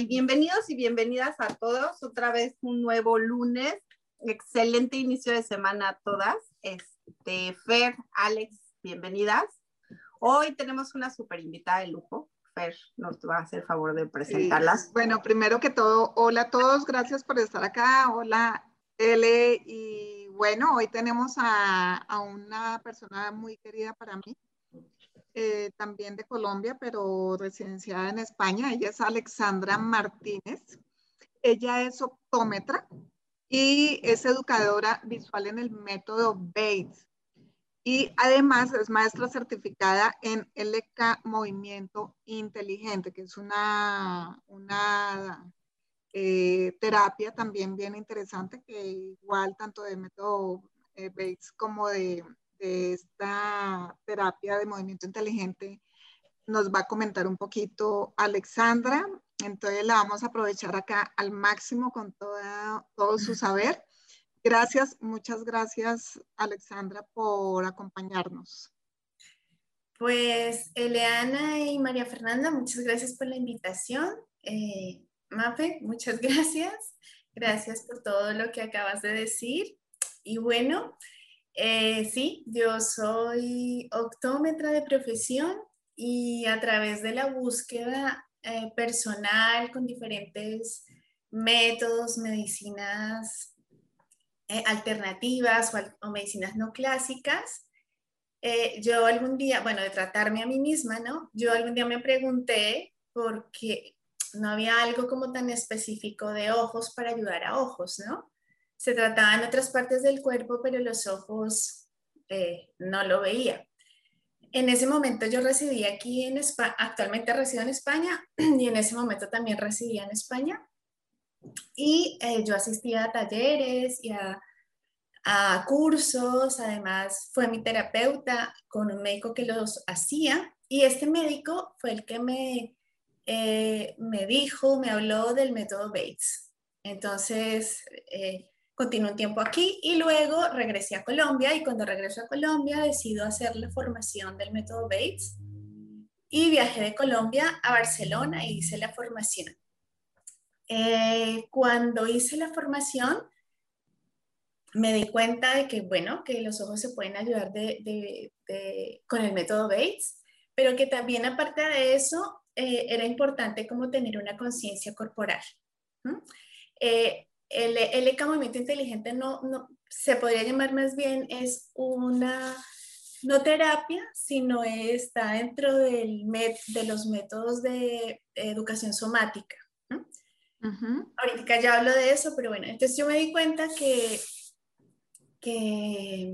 Bienvenidos y bienvenidas a todos. Otra vez un nuevo lunes. Excelente inicio de semana a todas. Este, Fer, Alex, bienvenidas. Hoy tenemos una super invitada de lujo. Fer nos va a hacer favor de presentarlas. bueno, primero que todo, hola a todos, gracias por estar acá. Hola, L. Y bueno, hoy tenemos a, a una persona muy querida para mí, eh, también de Colombia, pero residenciada en España. Ella es Alexandra Martínez. Ella es optómetra y es educadora visual en el método Bates. Y además es maestra certificada en LK Movimiento Inteligente, que es una, una eh, terapia también bien interesante, que igual tanto de método eh, Bates como de esta terapia de movimiento inteligente nos va a comentar un poquito Alexandra. Entonces la vamos a aprovechar acá al máximo con toda, todo su saber. Gracias, muchas gracias Alexandra por acompañarnos. Pues Eleana y María Fernanda, muchas gracias por la invitación. Eh, Mafe, muchas gracias. Gracias por todo lo que acabas de decir. Y bueno, eh, sí, yo soy optómetra de profesión y a través de la búsqueda eh, personal con diferentes métodos, medicinas eh, alternativas o, medicinas no clásicas, yo algún día, bueno, de tratarme a mí misma, ¿no? Yo algún día me pregunté por qué no había algo como tan específico de ojos para ayudar a ojos, ¿no? Se trataba en otras partes del cuerpo, pero los ojos eh, no lo veía. En ese momento yo residí aquí en España, actualmente resido en España y en ese momento también residía en España. Y eh, yo asistía a talleres y a, cursos, además fue mi terapeuta con un médico que los hacía y este médico fue el que me, eh, me dijo, me habló del método Bates. Entonces, continué un tiempo aquí y luego regresé a Colombia y cuando regreso a Colombia decido hacer la formación del método Bates y viajé de Colombia a Barcelona y hice la formación. Eh, cuando hice la formación me di cuenta de que, bueno, que los ojos se pueden ayudar con el método Bates, pero que también aparte de eso eh, era importante como tener una conciencia corporal el, el movimiento inteligente no, no, se podría llamar más bien es una, no terapia, sino está dentro del de los métodos de educación somática. Ahorita ya hablo de eso, pero bueno, entonces yo me di cuenta que, que,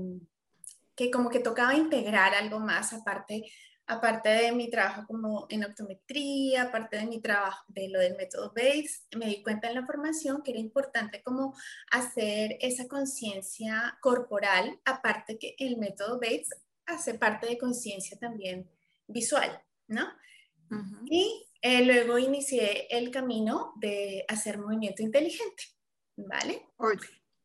que como que tocaba integrar algo más aparte aparte de mi trabajo como en optometría, aparte de mi trabajo de lo del método Bates, me di cuenta en la formación que era importante como hacer esa conciencia corporal, aparte que el método Bates hace parte de conciencia también visual, ¿no? Y eh, luego inicié el camino de hacer movimiento inteligente, ¿vale?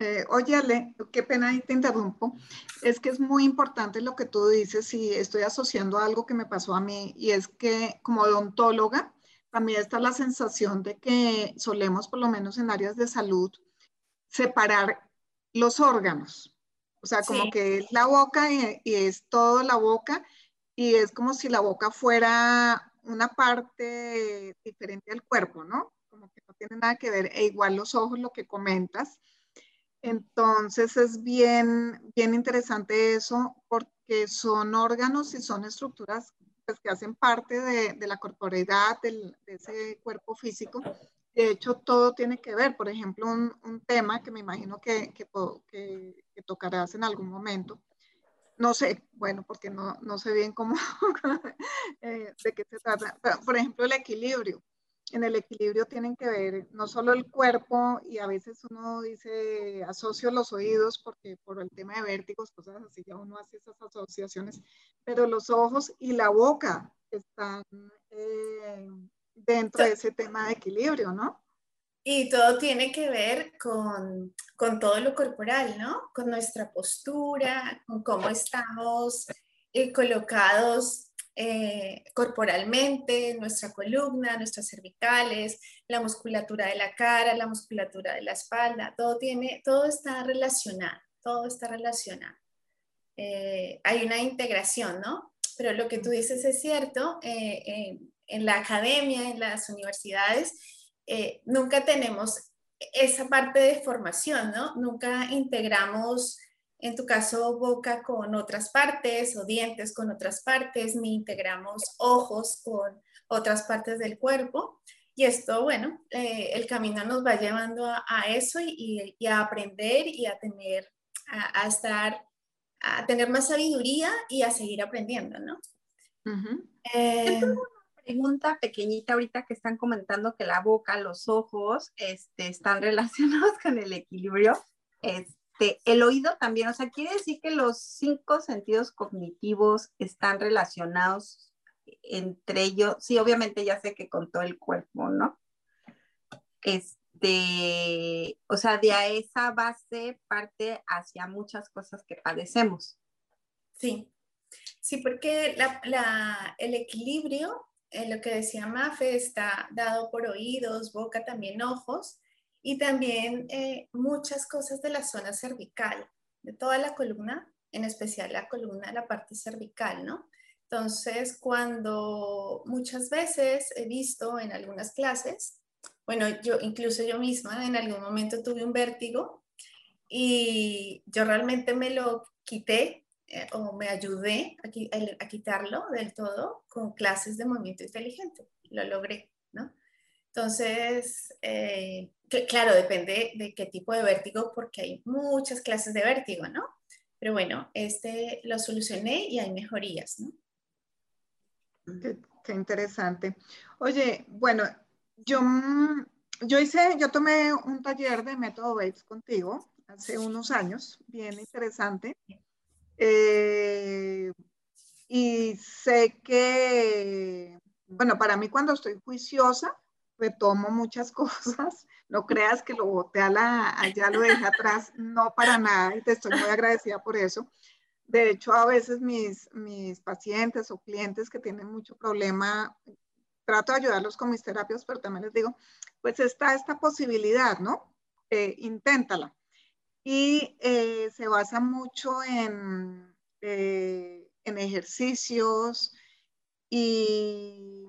Eh, oye, Ale, qué pena te interrumpo. Es que es muy importante lo que tú dices y estoy asociando algo que me pasó a mí y es que como odontóloga también está la sensación de que solemos, por lo menos en áreas de salud, separar los órganos. O sea, como que es la boca y, es todo la boca y es como si la boca fuera una parte diferente del cuerpo, ¿no? Como que no tiene nada que ver, e igual los ojos, lo que comentas Entonces es bien, bien interesante eso porque son órganos y son estructuras pues, que hacen parte de, la corporeidad, de ese cuerpo físico. De hecho, todo tiene que ver. Por ejemplo, un, tema que me imagino que, que, que, tocarás en algún momento. No sé, bueno, porque no, no sé bien cómo, eh, de qué se trata. por ejemplo, el equilibrio en el equilibrio tienen que ver no solo el cuerpo y a veces uno dice asocio los oídos porque por el tema de vértigos, cosas así, ya uno hace esas asociaciones, pero los ojos y la boca están eh, dentro de ese tema de equilibrio, ¿no? Y todo tiene que ver con, con todo lo corporal, ¿no? Con nuestra postura, con cómo estamos eh, colocados eh, corporalmente, nuestra columna, nuestras cervicales, la musculatura de la cara, la musculatura de la espalda, todo, tiene, todo está relacionado, todo está relacionado. Eh, hay una integración, ¿no? Pero lo que tú dices es cierto, eh, en la academia, en las universidades, nunca tenemos esa parte de formación, ¿no? Nunca integramos en tu caso boca con otras partes o dientes con otras partes, ni integramos ojos con otras partes del cuerpo. Y esto, bueno, eh, el camino nos va llevando a, eso y, a aprender y a tener, a, estar, a tener más sabiduría y a seguir aprendiendo, ¿no? Eh, una pregunta pequeñita ahorita que están comentando que la boca, los ojos, este, están relacionados con el equilibrio. Este, este, el oído también, o sea, quiere decir que los cinco sentidos cognitivos están relacionados entre ellos. Sí, obviamente ya sé que con todo el cuerpo, ¿no? Este, o sea, de esa base parte hacia muchas cosas que padecemos. Sí, sí, porque el equilibrio, eh, lo que decía Mafe, está dado por oídos, boca, también ojos, y también eh, muchas cosas de la zona cervical, de toda la columna, en especial la columna la parte cervical, ¿no? Entonces, cuando muchas veces he visto en algunas clases, bueno, yo incluso yo misma en algún momento tuve un vértigo y yo realmente me lo quité eh, o me ayudé a, a, quitarlo del todo con clases de movimiento inteligente. Lo logré. Entonces, eh, claro, depende de qué tipo de vértigo, porque hay muchas clases de vértigo, ¿no? Pero bueno, este lo solucioné y hay mejorías, ¿no? Qué, interesante. Oye, bueno, yo, mm, yo hice, yo tomé un taller de método Bates contigo hace unos años, bien interesante. Eh, y sé que, bueno, para mí cuando estoy juiciosa, retomo muchas cosas no creas que lo boté a la, allá lo dejé atrás, no para nada, y te estoy muy agradecida por eso. De hecho, a veces mis, mis pacientes o clientes que tienen mucho problema, trato de ayudarlos con mis terapias, pero también les digo, pues está esta posibilidad, ¿no? Eh, inténtala. Y eh, se basa mucho en, eh, en ejercicios y,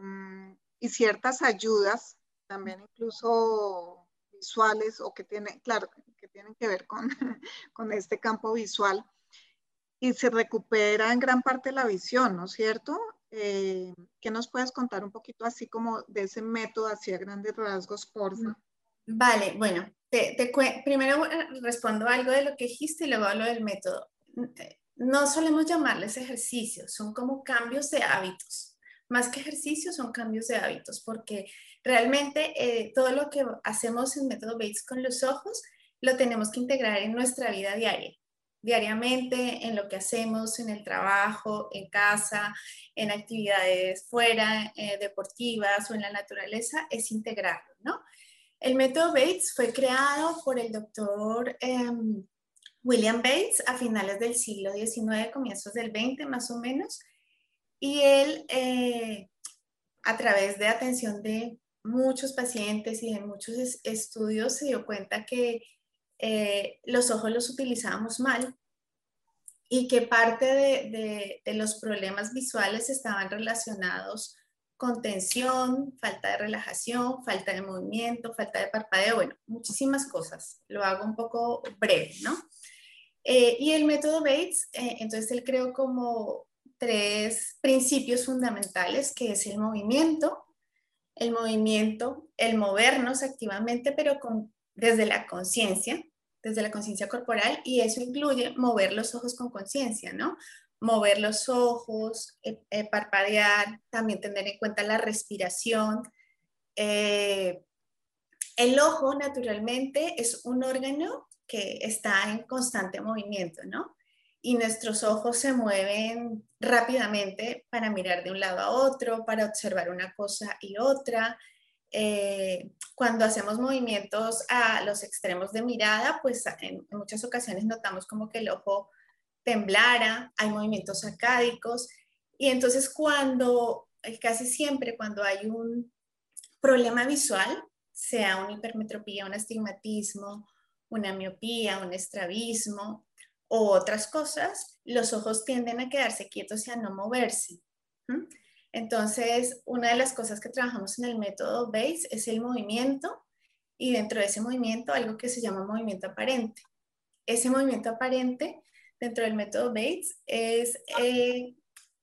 y ciertas ayudas, también incluso visuales o que tienen, claro, que tienen que ver con, con este campo visual y se recupera en gran parte la visión, ¿no es cierto? Eh, ¿Qué nos puedes contar un poquito así como de ese método hacia grandes rasgos, por favor? Vale, bueno, te, primero eh, respondo algo de lo que dijiste y luego hablo del método. No solemos llamarles ejercicios, son como cambios de hábitos. Más que ejercicios, son cambios de hábitos, porque Realmente eh, todo lo que hacemos en método Bates con los ojos lo tenemos que integrar en nuestra vida diaria, diariamente, en lo que hacemos, en el trabajo, en casa, en actividades fuera, eh, deportivas o en la naturaleza, es integrarlo, ¿no? El método Bates fue creado por el doctor em, William Bates a finales del siglo XIX, comienzos del XX más o menos, y él, eh, a través de atención de muchos pacientes y en muchos estudios se dio cuenta que eh, los ojos los utilizábamos mal y que parte de, los problemas visuales estaban relacionados contención, falta de relajación, falta de movimiento, falta de parpadeo, bueno, muchísimas cosas. Lo hago un poco breve, ¿no? Eh, y el método Bates, eh, entonces él creó como tres principios fundamentales, que es el movimiento, el movimiento, el movernos activamente, pero con, desde la conciencia, desde la conciencia corporal, y eso incluye mover los ojos con conciencia, ¿no? Mover los ojos, eh, eh, parpadear, también tener en cuenta la respiración. Eh, el ojo, naturalmente, es un órgano que está en constante movimiento, ¿no? Y nuestros ojos se mueven rápidamente para mirar de un lado a otro, para observar una cosa y otra. Eh, cuando hacemos movimientos a los extremos de mirada, pues en, muchas ocasiones notamos como que el ojo temblara, hay movimientos sacádicos y entonces cuando, eh, casi siempre cuando hay un problema visual, sea una hipermetropía, un astigmatismo, una miopía, un estrabismo, o otras cosas, los ojos tienden a quedarse quietos y a no moverse. Entonces, una de las cosas que trabajamos en el método BASE es el movimiento y dentro de ese movimiento algo que se llama movimiento aparente. Ese movimiento aparente dentro del método Bates es, eh,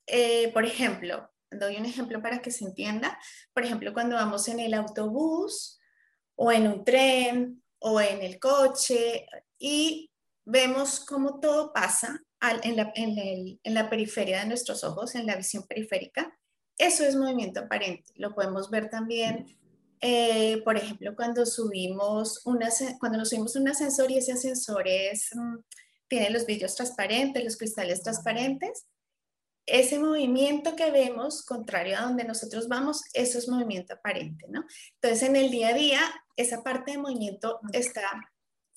eh, por ejemplo, doy un ejemplo para que se entienda, por ejemplo, cuando vamos en el autobús o en un tren o en el coche y vemos cómo todo pasa en, la, periferia de nuestros ojos, en la visión periférica. Eso es movimiento aparente. Lo podemos ver también, eh, por ejemplo, cuando subimos una, cuando subimos un ascensor y ese ascensor mm, tiene los vidrios transparentes, los cristales transparentes. Ese movimiento que vemos, contrario a donde nosotros vamos, eso es movimiento aparente, ¿no? Entonces, en el día a día, esa parte de movimiento está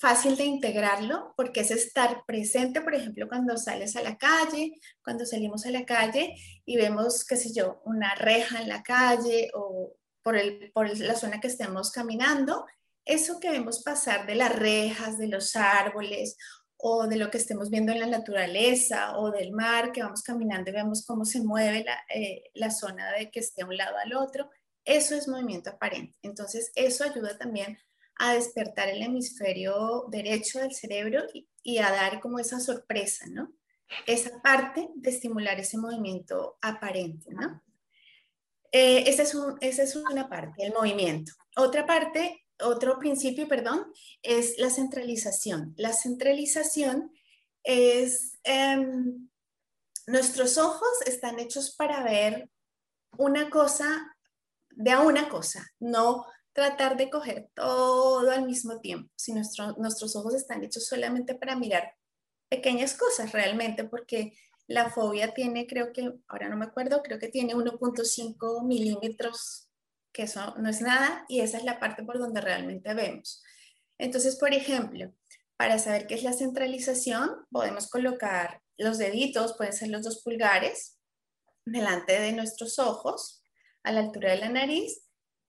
fácil de integrarlo porque es estar presente, por ejemplo, cuando sales a la calle, cuando salimos a la calle y vemos, qué sé yo, una reja en la calle o por, el, por la zona que estemos caminando, eso que vemos pasar de las rejas, de los árboles o de lo que estemos viendo en la naturaleza o del mar, que vamos caminando y vemos cómo se mueve la, eh, la zona de que esté a un lado al otro, eso es movimiento aparente. Entonces, eso ayuda también a despertar el hemisferio derecho del cerebro y, a dar como esa sorpresa, ¿no? Esa parte de estimular ese movimiento aparente, ¿no? Eh, esa, es una parte, el movimiento. Otra parte, otro principio, perdón, es la centralización. La centralización es, em, nuestros ojos están hechos para ver una cosa de a una cosa, no tratar de coger todo al mismo tiempo. Si nuestros ojos están hechos solamente para mirar pequeñas cosas realmente, porque la fobia tiene, creo que, ahora no me acuerdo, creo que tiene 1.5 milímetros, que eso no es nada, y esa es la parte por donde realmente vemos. Entonces, por ejemplo, para saber qué es la centralización, podemos colocar los deditos, pueden ser los dos pulgares, delante de nuestros ojos, a la altura de la nariz,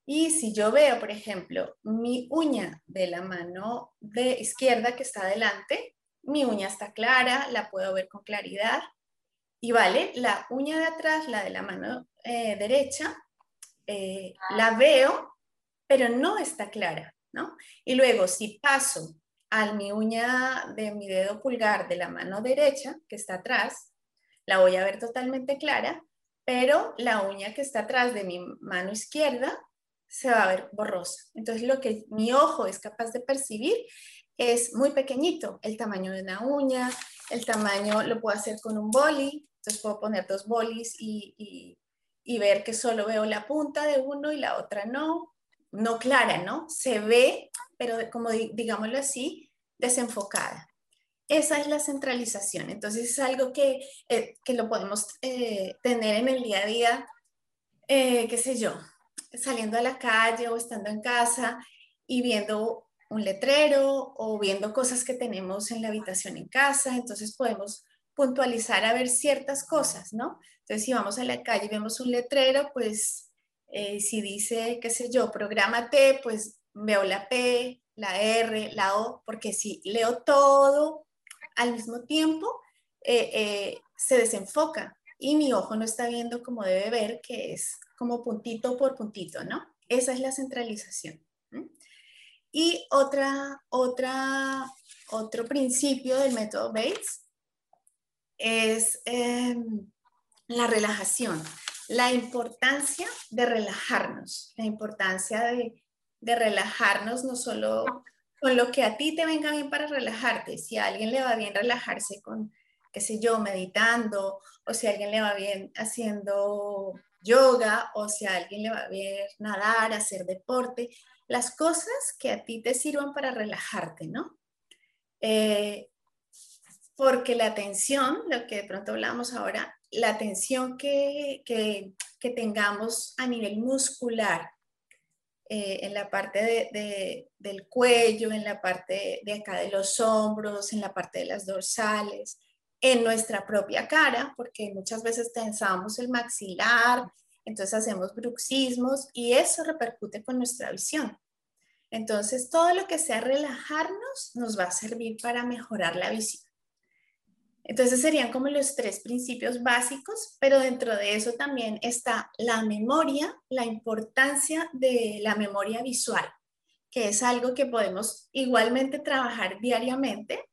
y si yo veo, por ejemplo, mi uña de la mano de izquierda que está adelante, mi uña está clara, la puedo ver con claridad. Y vale, la uña de atrás, la de la mano eh, derecha, eh, la veo, pero no está clara, ¿no? Y luego, si paso a mi uña de mi dedo pulgar de la mano derecha, que está atrás, la voy a ver totalmente clara, pero la uña que está atrás de mi mano izquierda se va a ver borrosa. Entonces lo que mi ojo es capaz de percibir es muy pequeñito, el tamaño de una uña, el tamaño lo puedo hacer con un boli, entonces puedo poner dos bolis y, ver que solo veo la punta de uno y la otra no, no clara, ¿no? Se ve, pero como digámoslo así, desenfocada. Esa es la centralización. Entonces es algo que, eh, lo podemos eh, tener en el día a día, eh, qué sé yo, saliendo a la calle o estando en casa y viendo un letrero o viendo cosas que tenemos en la habitación en casa, entonces podemos puntualizar a ver ciertas cosas, ¿no? Entonces, si vamos a la calle y vemos un letrero, pues eh, si dice, qué sé yo, prográmate, pues veo la P, la R, la O, porque si leo todo al mismo tiempo, eh, eh, se desenfoca y mi ojo no está viendo como debe ver, que es como puntito por puntito, ¿no? Esa es la centralización. Y otra, otra, otro principio del método Bates es em, la relajación, la importancia de relajarnos, la importancia de, de relajarnos no solo con lo que a ti te venga bien para relajarte, si a alguien le va bien relajarse con, qué sé yo, meditando, o si a alguien le va bien haciendo yoga, o si a alguien le va bien nadar, hacer deporte, las cosas que a ti te sirvan para relajarte, ¿no? Eh, porque la tensión, lo que de pronto hablamos ahora, la tensión que, que, tengamos a nivel muscular, eh, en la parte de, del cuello, en la parte de acá de los hombros, en la parte de las dorsales, en nuestra propia cara, porque muchas veces tensamos el maxilar, entonces hacemos bruxismos y eso repercute con nuestra visión. Entonces, todo lo que sea relajarnos nos va a servir para mejorar la visión. Entonces serían como los tres principios básicos, pero dentro de eso también está la memoria, la importancia de la memoria visual, que es algo que podemos igualmente trabajar diariamente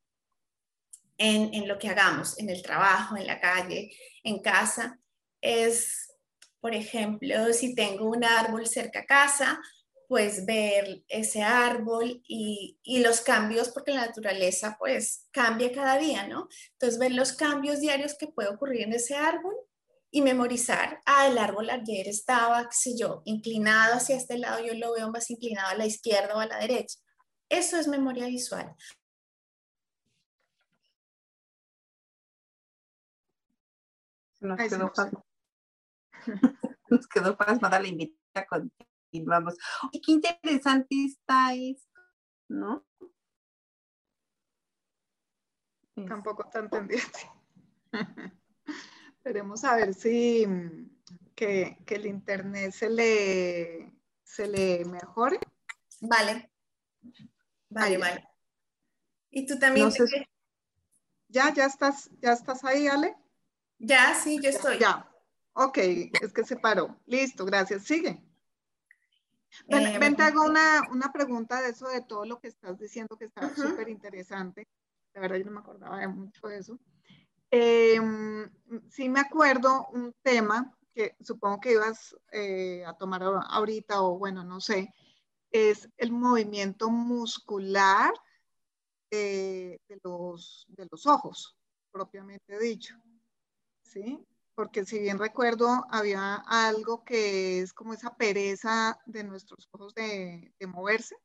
en, lo que hagamos, en el trabajo, en la calle, en casa. Es, por ejemplo, si tengo un árbol cerca a casa, pues ver ese árbol y, los cambios, porque la naturaleza pues cambia cada día, ¿no? Entonces ver los cambios diarios que puede ocurrir en ese árbol y memorizar, ah, el árbol ayer estaba, qué sé yo, inclinado hacia este lado, yo lo veo más inclinado a la izquierda o a la derecha. Eso es memoria visual. Nos quedó, Nos quedó pasmada la invitación vamos, qué interesante está esto, ¿no? Tampoco tan entendiente. Esperemos a ver si mm, que, el internet se le, se le mejore. Vale. Vale, vale. ¿Y tú también? ya, ya estás, ya estás ahí, Ale. Ya, sí, yo estoy. Ya. Ok, es que se paró. Listo, gracias. Sigue. Ven, te hago una, una, pregunta de eso, de todo lo que estás diciendo, que está súper interesante. De verdad, yo no me acordaba de mucho de eso. Em, sí me acuerdo un tema que supongo que ibas eh, a tomar ahorita, o bueno, no sé, es el movimiento muscular eh, de, los, de los ojos, propiamente dicho. ¿Sí? porque si bien recuerdo, había algo que es como esa pereza de nuestros ojos de, moverse.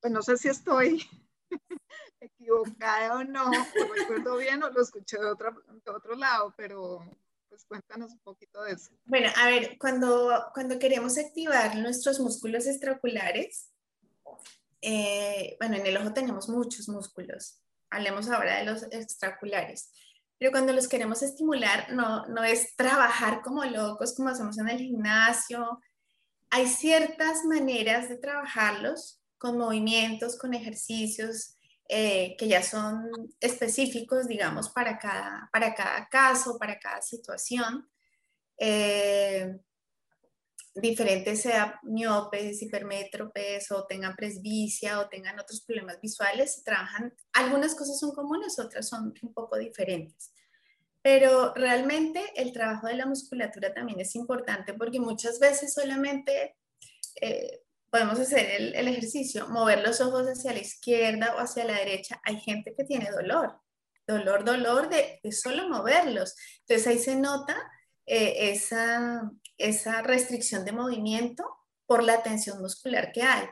Pues no sé si estoy equivocada o no, lo recuerdo bien o lo escuché de otro, de otro lado, pero pues cuéntanos un poquito de eso. Bueno, a ver, cuando, cuando queremos activar nuestros músculos extraoculares, eh, bueno, en el ojo tenemos muchos músculos. Hablemos ahora de los extraoculares. Pero cuando los queremos estimular, no, no es trabajar como locos, como hacemos en el gimnasio. Hay ciertas maneras de trabajarlos con movimientos, con ejercicios eh, que ya son específicos, digamos, para cada, para cada caso, para cada situación. Eh, diferentes, sea miopes, hipermétropes o tengan presbicia o tengan otros problemas visuales, trabajan, algunas cosas son comunes, otras son un poco diferentes. Pero realmente el trabajo de la musculatura también es importante porque muchas veces solamente eh, podemos hacer el, el, ejercicio, mover los ojos hacia la izquierda o hacia la derecha. Hay gente que tiene dolor, dolor, dolor de, de solo moverlos. Entonces ahí se nota eh, esa, esa restricción de movimiento por la tensión muscular que hay.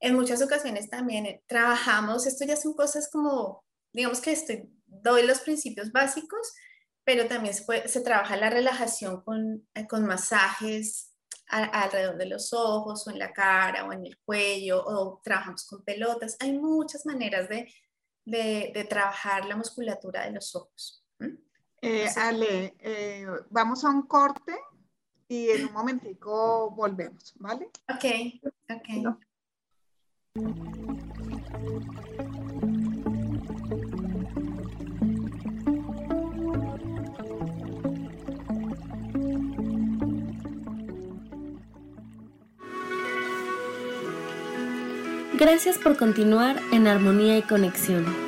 En muchas ocasiones también eh, trabajamos, esto ya son cosas como, digamos que estoy, doy los principios básicos, pero también se, se trabaja la relajación con, eh, con masajes alrededor de los ojos o en la cara o en el cuello o trabajamos con pelotas. Hay muchas maneras de, de, de trabajar la musculatura de los ojos. Eh, Ale, eh, vamos a un corte y en un momentico volvemos, ¿vale? Ok, ok. Gracias por continuar en armonía y conexión.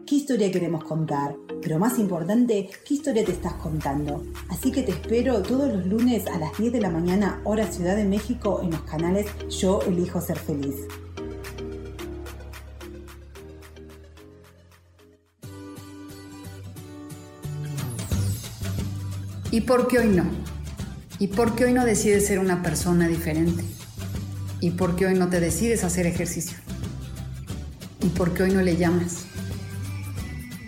qué historia queremos contar. Pero más importante, qué historia te estás contando. Así que te espero todos los lunes a las 10 de la mañana, hora Ciudad de México, en los canales Yo Elijo Ser Feliz. ¿Y por qué hoy no? ¿Y por qué hoy no decides ser una persona diferente? ¿Y por qué hoy no te decides hacer ejercicio? ¿Y por qué hoy no le llamas?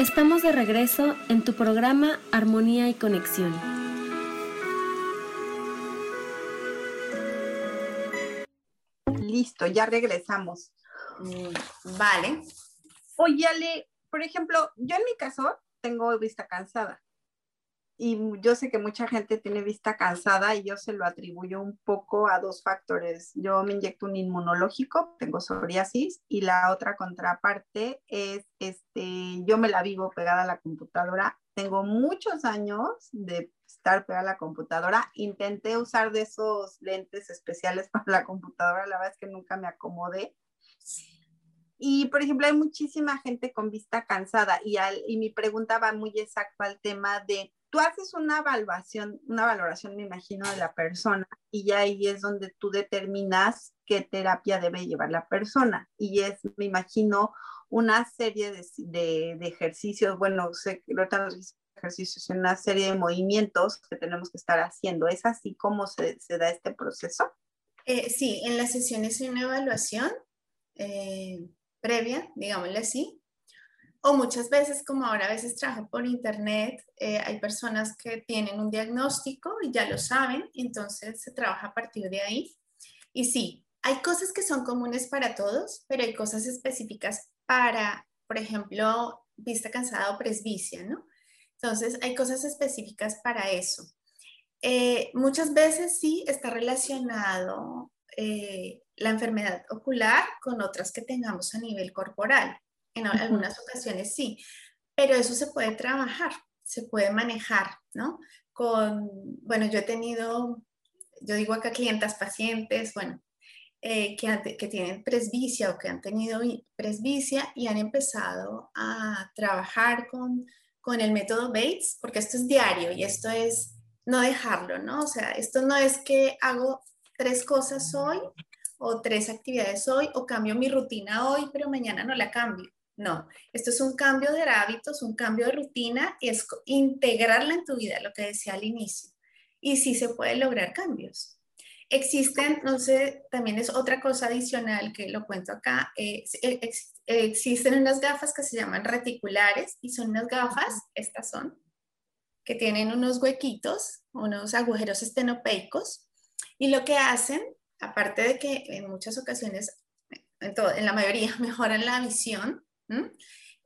Estamos de regreso en tu programa Armonía y Conexión. Listo, ya regresamos. Mm, Vale. Oye, Ale, por ejemplo, yo en mi caso tengo vista cansada. Y yo sé que mucha gente tiene vista cansada y yo se lo atribuyo un poco a dos factores. Yo me inyecto un inmunológico, tengo psoriasis, y la otra contraparte es, este, yo me la vivo pegada a la computadora. Tengo muchos años de estar pegada a la computadora. Intenté usar de esos lentes especiales para la computadora, la verdad es que nunca me acomodé. Y, por ejemplo, hay muchísima gente con vista cansada y, al, y mi pregunta va muy exacto al tema de, tú haces una evaluación, una valoración, me imagino, de la persona y ahí es donde tú determinas qué terapia debe llevar la persona. Y es, me imagino, una serie de, de, de ejercicios, bueno, dice ejercicios, una serie de movimientos que tenemos que estar haciendo. ¿Es así como se, se da este proceso? Eh, sí, en las sesiones hay una evaluación. Eh, previa, digámosle así. O muchas veces, como ahora a veces trabajo por internet, eh, hay personas que tienen un diagnóstico y ya lo saben, entonces se trabaja a partir de ahí. Y sí, hay cosas que son comunes para todos, pero hay cosas específicas para, por ejemplo, vista cansada o presbicia, ¿no? Entonces, hay cosas específicas para eso. Eh, muchas veces sí está relacionado eh, la enfermedad ocular con otras que tengamos a nivel corporal. En algunas ocasiones sí, pero eso se puede trabajar, se puede manejar, ¿no? Con, bueno, yo he tenido, yo digo acá clientas, pacientes, bueno, eh, que, que tienen presbicia o que han tenido presbicia y han empezado a trabajar con, con el método Bates, porque esto es diario y esto es no dejarlo, ¿no? O sea, esto no es que hago tres cosas hoy o tres actividades hoy o cambio mi rutina hoy, pero mañana no la cambio. No, esto es un cambio de hábitos, un cambio de rutina y es integrarla en tu vida, lo que decía al inicio. Y sí se pueden lograr cambios. Existen, no sé, también es otra cosa adicional que lo cuento acá, eh, existen unas gafas que se llaman reticulares y son unas gafas, estas son, que tienen unos huequitos, unos agujeros estenopeicos y lo que hacen, aparte de que en muchas ocasiones, en, en la mayoría, mejoran la visión,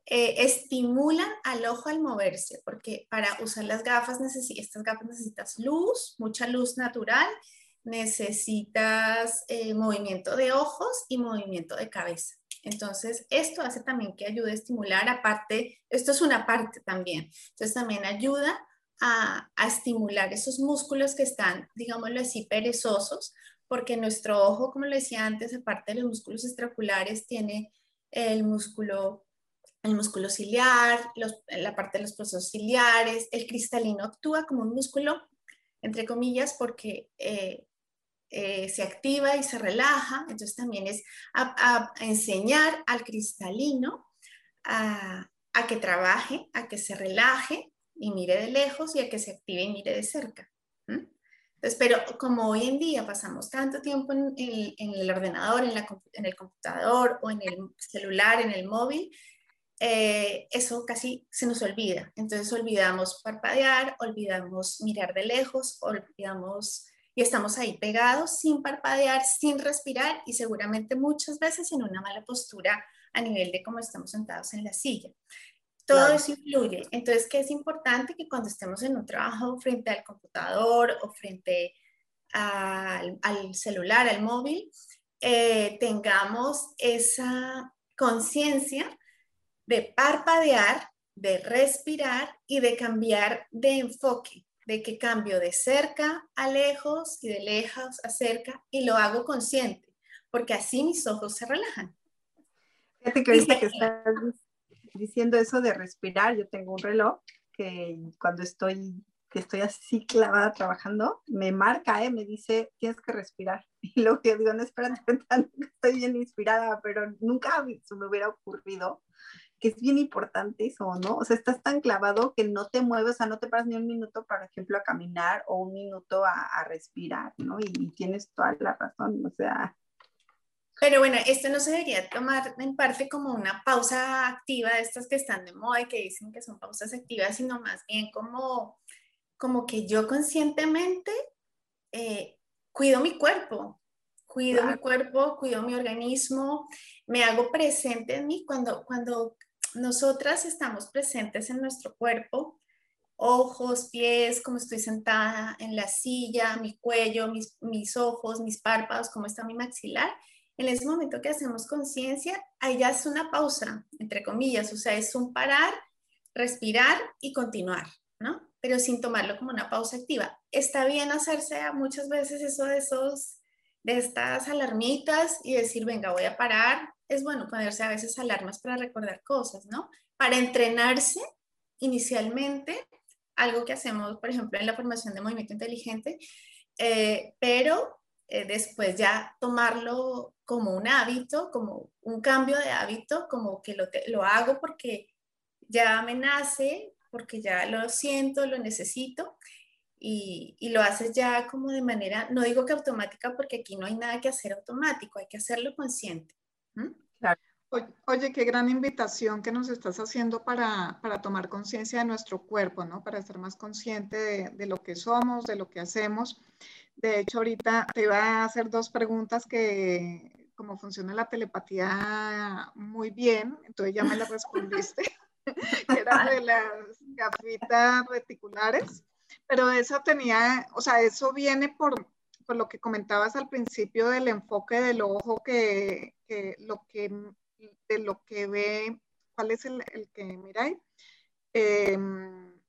eh, estimulan al ojo al moverse, porque para usar las gafas, estas gafas necesitas luz, mucha luz natural necesitas eh, movimiento de ojos y movimiento de cabeza. Entonces, esto hace también que ayude a estimular, aparte, esto es una parte también, entonces también ayuda a, a estimular esos músculos que están, digámoslo así, perezosos, porque nuestro ojo, como lo decía antes, aparte de los músculos extraculares, tiene el músculo, el músculo ciliar, la parte de los procesos ciliares, el cristalino actúa como un músculo, entre comillas, porque eh, eh, se activa y se relaja, entonces también es a, enseñar al cristalino a, que trabaje, a que se relaje y mire de lejos y a que se active y mire de cerca. Pero como hoy en día pasamos tanto tiempo en, el ordenador, en, en, el computador o en el celular, en el móvil, eh, eso casi se nos olvida. Entonces olvidamos parpadear, olvidamos mirar de lejos, olvidamos y estamos ahí pegados sin parpadear, sin respirar y seguramente muchas veces en una mala postura a nivel de cómo estamos sentados en la silla. Todo eso influye. Entonces, ¿qué es importante? Que cuando estemos en un trabajo frente al computador o frente al, celular, al móvil, eh, tengamos esa conciencia de parpadear, de respirar y de cambiar de enfoque, de que cambio de cerca a lejos y de lejos a cerca y lo hago consciente, porque así mis ojos se relajan. Fíjate que ahorita que estás diciendo eso de respirar, yo tengo un reloj que cuando estoy que estoy así clavada trabajando, me marca, ¿eh? me dice, tienes que respirar. Y luego yo digo, no, espérate, estoy bien inspirada, pero nunca se me hubiera ocurrido que es bien importante eso, ¿no? O sea, estás tan clavado que no te mueves, o sea, no te paras ni un minuto, por ejemplo, a caminar o un minuto a, respirar, ¿no? Y, tienes toda la razón, o sea. Pero bueno, esto no se debería tomar en parte como una pausa activa de estas que están de moda y que dicen que son pausas activas, sino más bien como, como que yo conscientemente eh, cuido mi cuerpo, cuido mi cuerpo, cuido mi organismo, me hago presente en mí cuando, cuando nosotras estamos presentes en nuestro cuerpo, ojos, pies, como estoy sentada en la silla, mi cuello, mis, mis ojos, mis párpados, cómo está mi maxilar. En ese momento que hacemos conciencia, ahí ya es una pausa, entre comillas, o sea, es un parar, respirar y continuar, ¿no? Pero sin tomarlo como una pausa activa. Está bien hacerse muchas veces eso de esos de estas alarmitas y decir, venga, voy a parar, es bueno ponerse a veces alarmas para recordar cosas, ¿no? Para entrenarse inicialmente, algo que hacemos, por ejemplo, en la formación de movimiento inteligente, eh, pero eh, después ya tomarlo como un hábito, como un cambio de hábito, como que lo, lo hago porque ya me nace, porque ya lo siento, lo necesito y, y, lo haces ya como de manera, no digo que automática porque aquí no hay nada que hacer automático, hay que hacerlo consciente. Oye, qué gran invitación que nos estás haciendo para, para tomar conciencia de nuestro cuerpo, ¿no? Para estar más consciente de, de, lo que somos, de lo que hacemos. De hecho, ahorita te iba a hacer dos preguntas que, como funciona la telepatía muy bien, entonces ya me las respondiste, que eran de las gafitas reticulares, pero eso tenía, o sea, eso viene por, por lo que comentabas al principio del enfoque del ojo, que, que lo que de lo que ve, ¿cuál es el, el que miráis? Eh,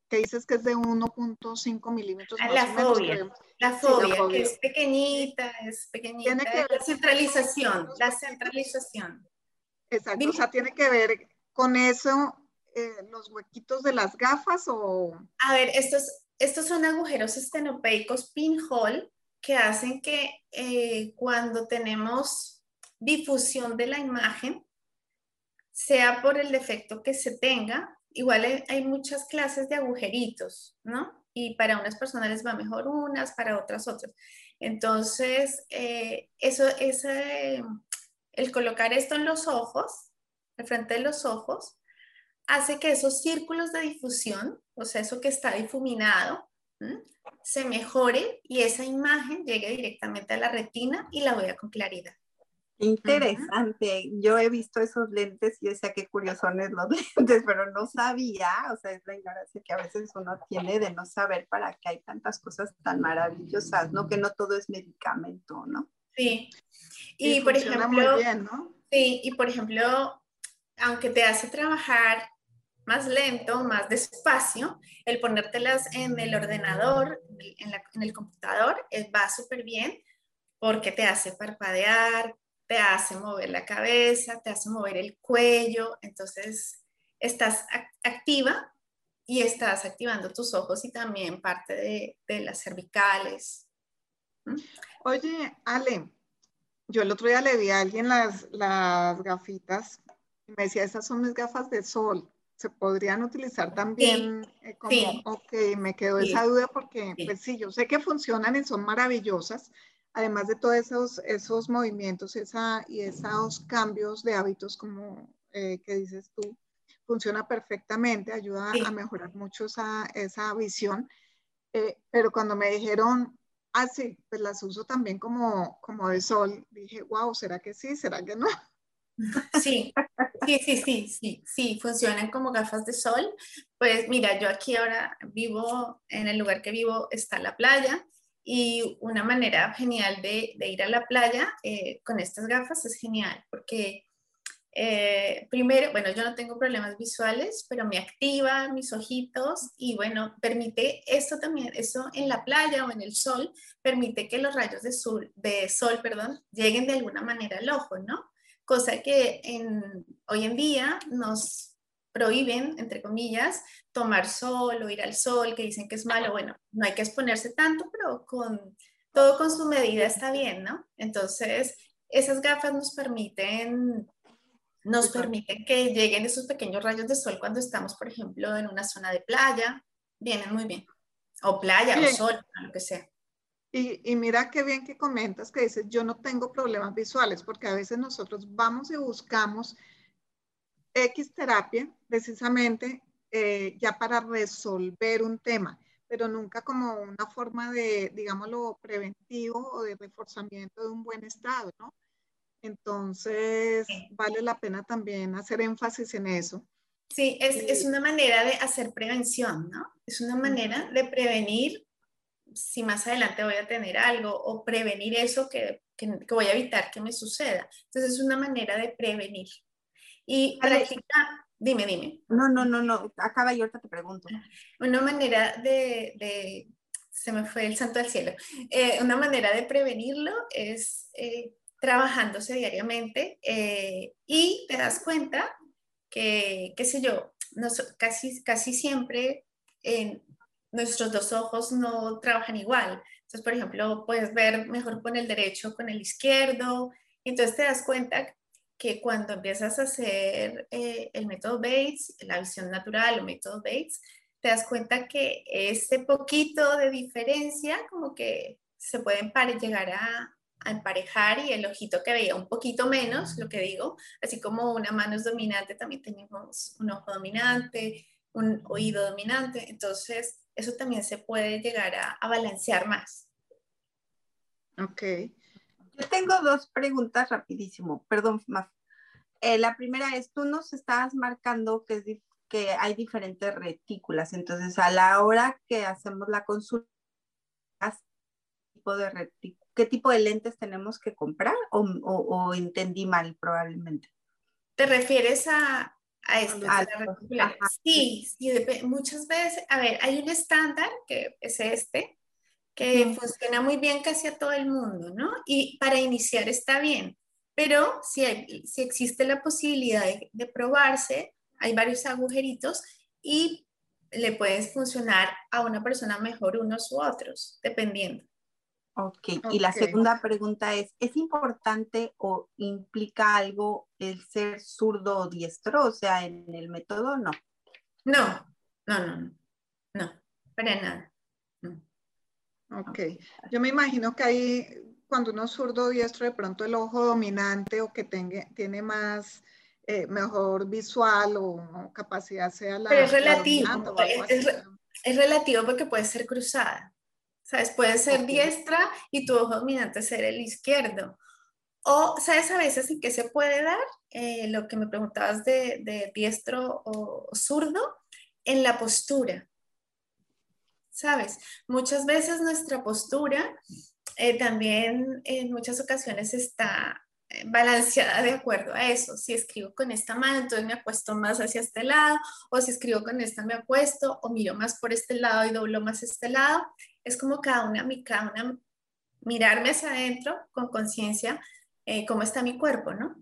que dices que es de 1.5 milímetros. Ah, la, fobia, la, fobia, que es pequeñita, es pequeñita. Tiene que la centralización, la centralización. Exacto, o sea, tiene que ver con eso, eh, los huequitos de las gafas o... A ver, estos, estos son agujeros estenopeicos pinhole que hacen que eh, cuando tenemos difusión de la imagen, sea por el defecto que se tenga, igual hay muchas clases de agujeritos, ¿no? Y para unas personas les va mejor unas, para otras otras. Entonces, eh, eso, ese, el colocar esto en los ojos, al frente de los ojos, hace que esos círculos de difusión, o sea, eso que está difuminado, se mejore y esa imagen llegue directamente a la retina y la vea con claridad. Interesante. Yo he visto esos lentes y decía qué curiosones los lentes, pero no sabía, o sea, es la ignorancia que a veces uno tiene de no saber para qué hay tantas cosas tan maravillosas, ¿no? Que no todo es medicamento, ¿no? Sí. Y, por ejemplo, ¿no? sí, y por ejemplo, aunque te hace trabajar más lento, más despacio, el ponértelas en el ordenador, en, en el computador, eh, va súper bien porque te hace parpadear, te hace mover la cabeza, te hace mover el cuello, entonces estás activa y estás activando tus ojos y también parte de, las cervicales. ¿Mm? Oye, Ale, yo el otro día le vi a alguien las, las gafitas y me decía, esas son mis gafas de sol. ¿Se podrían utilizar también sí, eh, como, ok, me quedó esa duda porque, pues sí, yo sé que funcionan y son maravillosas, además de todos esos, esos movimientos esa, y esos cambios de hábitos como eh, que dices tú, funciona perfectamente, ayuda a mejorar mucho esa, esa visión. Eh, pero cuando me dijeron, ah, sí, pues las uso también como, como de sol, dije, wow, ¿será que sí? ¿Será que no? Sí, sí, sí, sí, sí, sí, funcionan como gafas de sol. Pues mira, yo aquí ahora vivo, en el lugar que vivo está la playa y una manera genial de, ir a la playa eh, con estas gafas es genial, porque eh, primero, bueno, yo no tengo problemas visuales, pero me activa mis ojitos y bueno, permite esto también, eso en la playa o en el sol, permite que los rayos de sol, de sol perdón, lleguen de alguna manera al ojo, ¿no? Cosa que hoy en día nos prohíben, entre comillas, tomar sol o ir al sol, que dicen que es malo. Bueno, no hay que exponerse tanto, pero con todo con su medida está bien, ¿no? Entonces, esas gafas nos permiten nos permiten que lleguen esos pequeños rayos de sol cuando estamos, por ejemplo, en una zona de playa. Vienen muy bien. O playa, o sol, lo que sea. Y, y, mira qué bien que comentas que dices, yo no tengo problemas visuales, porque a veces nosotros vamos y buscamos X terapia precisamente eh, ya para resolver un tema, pero nunca como una forma de, digámoslo, preventivo o de reforzamiento de un buen estado, ¿no? Entonces, vale la pena también hacer énfasis en eso. Sí, es, es, una manera de hacer prevención, ¿no? Es una manera de prevenir si más adelante voy a tener algo o prevenir eso que, que, que voy a evitar que me suceda. Entonces, es una manera de prevenir. Y practica, dime, dime. No, no, no, no, acaba y ahorita te pregunto. Una manera de, de se me fue el santo al cielo, eh, una manera de prevenirlo es eh, trabajándose diariamente eh, y te das cuenta que, qué sé yo, casi, casi siempre nuestros dos ojos no trabajan igual. Entonces, por ejemplo, puedes ver mejor con el derecho, con el izquierdo. Entonces te das cuenta que cuando empiezas a hacer eh, el método Bates, la visión natural o método Bates, te das cuenta que ese poquito de diferencia como que se pueden llegar a, a, emparejar y el ojito que veía un poquito menos, lo que digo, así como una mano es dominante, también tenemos un ojo dominante, un oído dominante, entonces eso también se puede llegar a, a balancear más. Ok. Yo tengo dos preguntas rapidísimo, perdón, Maf. Eh, la primera es, tú nos estabas marcando que, es que hay diferentes retículas, entonces a la hora que hacemos la consulta, tipo de ¿qué tipo de lentes tenemos que comprar o, o, entendí mal probablemente? ¿Te refieres a, a esto? sí, sí, muchas veces, a ver, hay un estándar que es este, que funciona muy bien casi a todo el mundo, ¿no? Y para iniciar está bien, pero si, si existe la posibilidad de, probarse, hay varios agujeritos y le puedes funcionar a una persona mejor unos u otros, dependiendo. Ok, y la segunda pregunta es, ¿es importante o implica algo el ser zurdo o diestro? O sea, en el método, no. No, no, no, no, no, para nada. Ok, yo me imagino que hay, cuando uno es zurdo diestro, de pronto el ojo dominante o que tenga, tiene más, eh, mejor visual o capacidad sea la... Pero es relativo, es, relativo porque puede ser cruzada. ¿Sabes? Puede ser diestra y tu ojo dominante ser el izquierdo. O, ¿sabes a veces en qué se puede dar? Eh, lo que me preguntabas de, de diestro o zurdo, en la postura. ¿Sabes? Muchas veces nuestra postura eh, también en muchas ocasiones está eh, balanceada de acuerdo a eso. Si escribo con esta mano, entonces me acuesto más hacia este lado, o si escribo con esta me acuesto, o miro más por este lado y doblo más este lado. Es como cada una, cada una mirarme hacia adentro con conciencia eh, cómo está mi cuerpo, ¿no?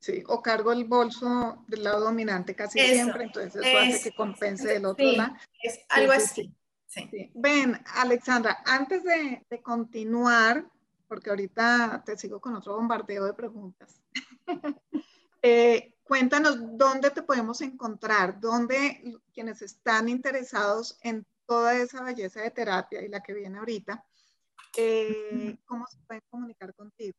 sí, o cargo el bolso del lado dominante casi siempre, entonces eso, hace que compense del otro lado. Es algo así. Ven, Alexandra, antes de, continuar, porque ahorita te sigo con otro bombardeo de preguntas, eh, cuéntanos dónde te podemos encontrar, dónde quienes están interesados en toda esa belleza de terapia y la que viene ahorita, eh, ¿cómo se pueden comunicar contigo?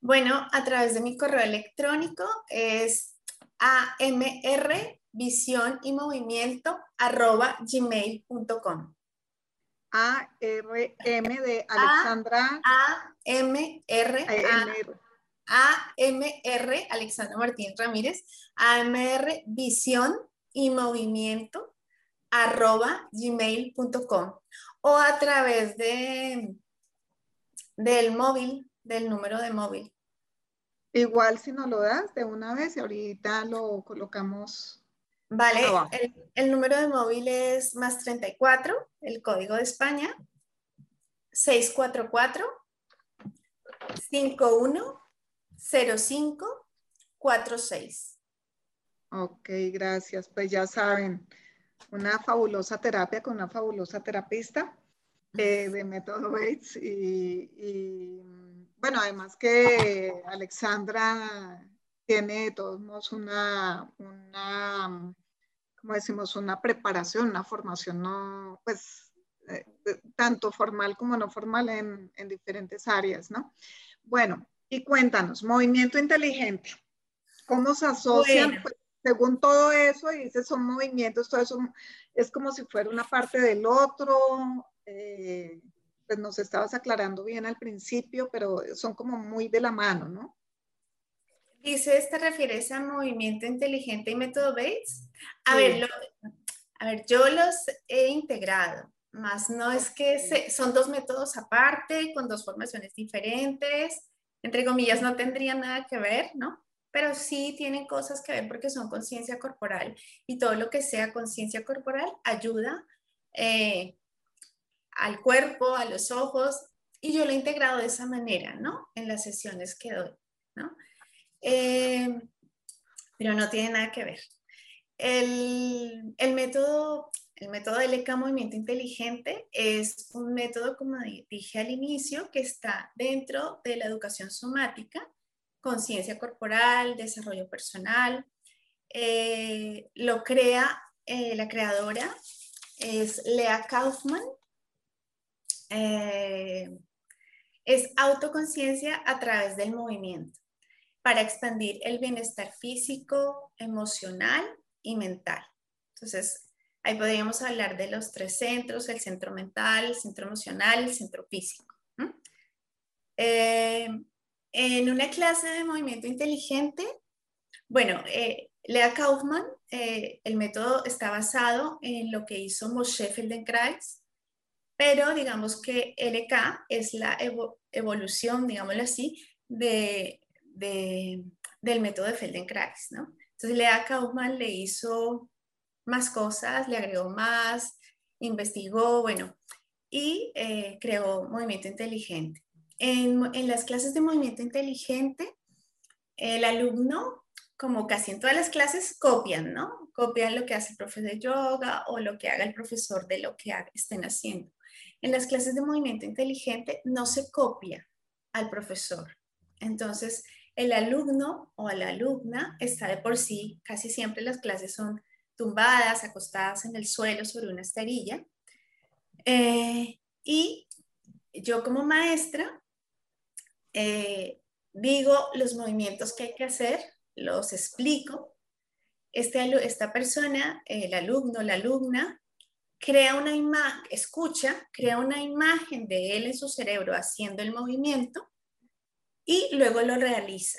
Bueno, a través de mi correo electrónico es amr visión y movimiento arroba gmail.com. A R M de Alexandra. A, M R A, M R Alexandra Martín Ramírez. A M R visión y movimiento arroba gmail.com o a través de del móvil, del número de móvil. Igual si no lo das de una vez y ahorita lo colocamos Vale, el, número de móvil es más 34, el código de España, 644 510546. Ok, gracias. Pues ya saben, una fabulosa terapia con una fabulosa terapista eh, de método Bates y, bueno, además que Alexandra tiene de todos modos una, una como decimos, una preparación, una formación, no, pues, eh, tanto formal como no formal en, en, diferentes áreas, ¿no? Bueno, y cuéntanos, movimiento inteligente, ¿cómo se asocian? Pues, según todo eso, y dices, son movimientos, todo eso es como si fuera una parte del otro, eh, pues nos estabas aclarando bien al principio, pero son como muy de la mano, ¿no? Dices, ¿te refieres a movimiento inteligente y método Bates? A, ver, a ver, yo los he integrado, más no es que son dos métodos aparte, con dos formaciones diferentes, entre comillas, no tendrían nada que ver, ¿no? Pero sí tienen cosas que ver porque son conciencia corporal y todo lo que sea conciencia corporal ayuda eh, al cuerpo, a los ojos, y yo lo he integrado de esa manera, ¿no? En las sesiones que doy, ¿no? Eh, pero no tiene nada que ver. El, el método, el método LK Movimiento Inteligente es un método, como dije al inicio, que está dentro de la educación somática, conciencia corporal, desarrollo personal. Eh, lo crea eh, la creadora, es Lea Kaufman. es autoconciencia a través del movimiento para expandir el bienestar físico, emocional y mental. Entonces, ahí podríamos hablar de los tres centros, el centro mental, el centro emocional el centro físico. Eh, en una clase de movimiento inteligente, bueno, eh, Lea Kaufman, eh, el método está basado en lo que hizo Moshe Feldenkrais, pero digamos que LK es la evolución, digámoslo así, de del método de Feldenkrais, ¿no? Entonces Lea Kaufman le hizo más cosas, le agregó más, investigó, bueno, y eh, creó movimiento inteligente. En, en, las clases de movimiento inteligente, el alumno, como casi en todas las clases, copian, ¿no? Copian lo que hace el profesor de yoga o lo que haga el profesor de lo que estén haciendo. En las clases de movimiento inteligente no se copia al profesor. Entonces, el alumno o la alumna está de por sí, casi siempre las clases son tumbadas, acostadas en el suelo sobre una esterilla. Eh, y yo como maestra eh, digo los movimientos que hay que hacer, los explico. Este, esta persona, el alumno, la alumna, crea una imagen, escucha, crea una imagen de él en su cerebro haciendo el movimiento y luego lo realiza.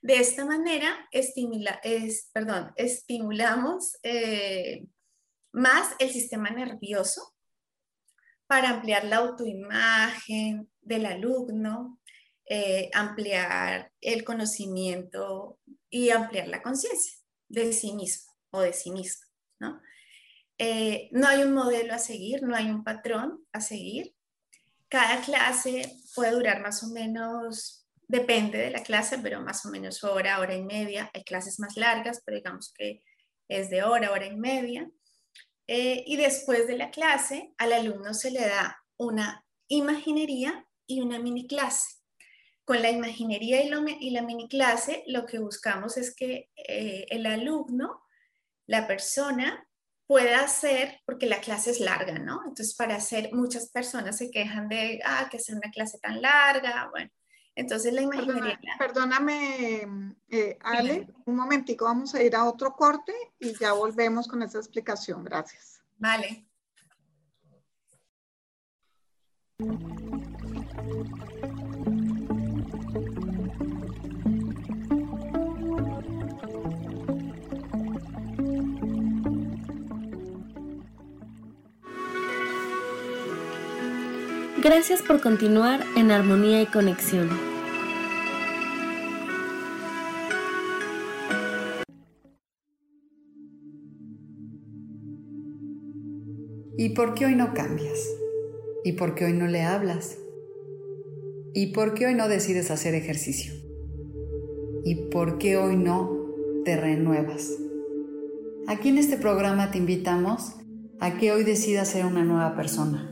De esta manera, estimula, es, perdón, estimulamos eh, más el sistema nervioso para ampliar la autoimagen del alumno, eh, ampliar el conocimiento y ampliar la conciencia de sí mismo o de sí mismo. ¿no? Eh, no hay un modelo a seguir, no hay un patrón a seguir. Cada clase puede durar más o menos, depende de la clase, pero más o menos hora, hora y media. Hay clases más largas, pero digamos que es de hora, hora y media. Eh, y después de la clase, al alumno se le da una imaginería y una mini clase. Con la imaginería y, la mini clase, lo que buscamos es que eh, el alumno, la persona, pueda hacer, porque la clase es larga, ¿no? Entonces, para hacer, muchas personas se quejan de, ah, que sea una clase tan larga, bueno. Entonces, la imaginería... Perdóname, eh, Ale, un momentico, vamos a ir a otro corte y ya volvemos con esa explicación. Gracias. Vale. Gracias por continuar en armonía y conexión. ¿Y por qué hoy no cambias? ¿Y por qué hoy no le hablas? ¿Y por qué hoy no decides hacer ejercicio? ¿Y por qué hoy no te renuevas? Aquí en este programa te invitamos a que hoy decidas ser una nueva persona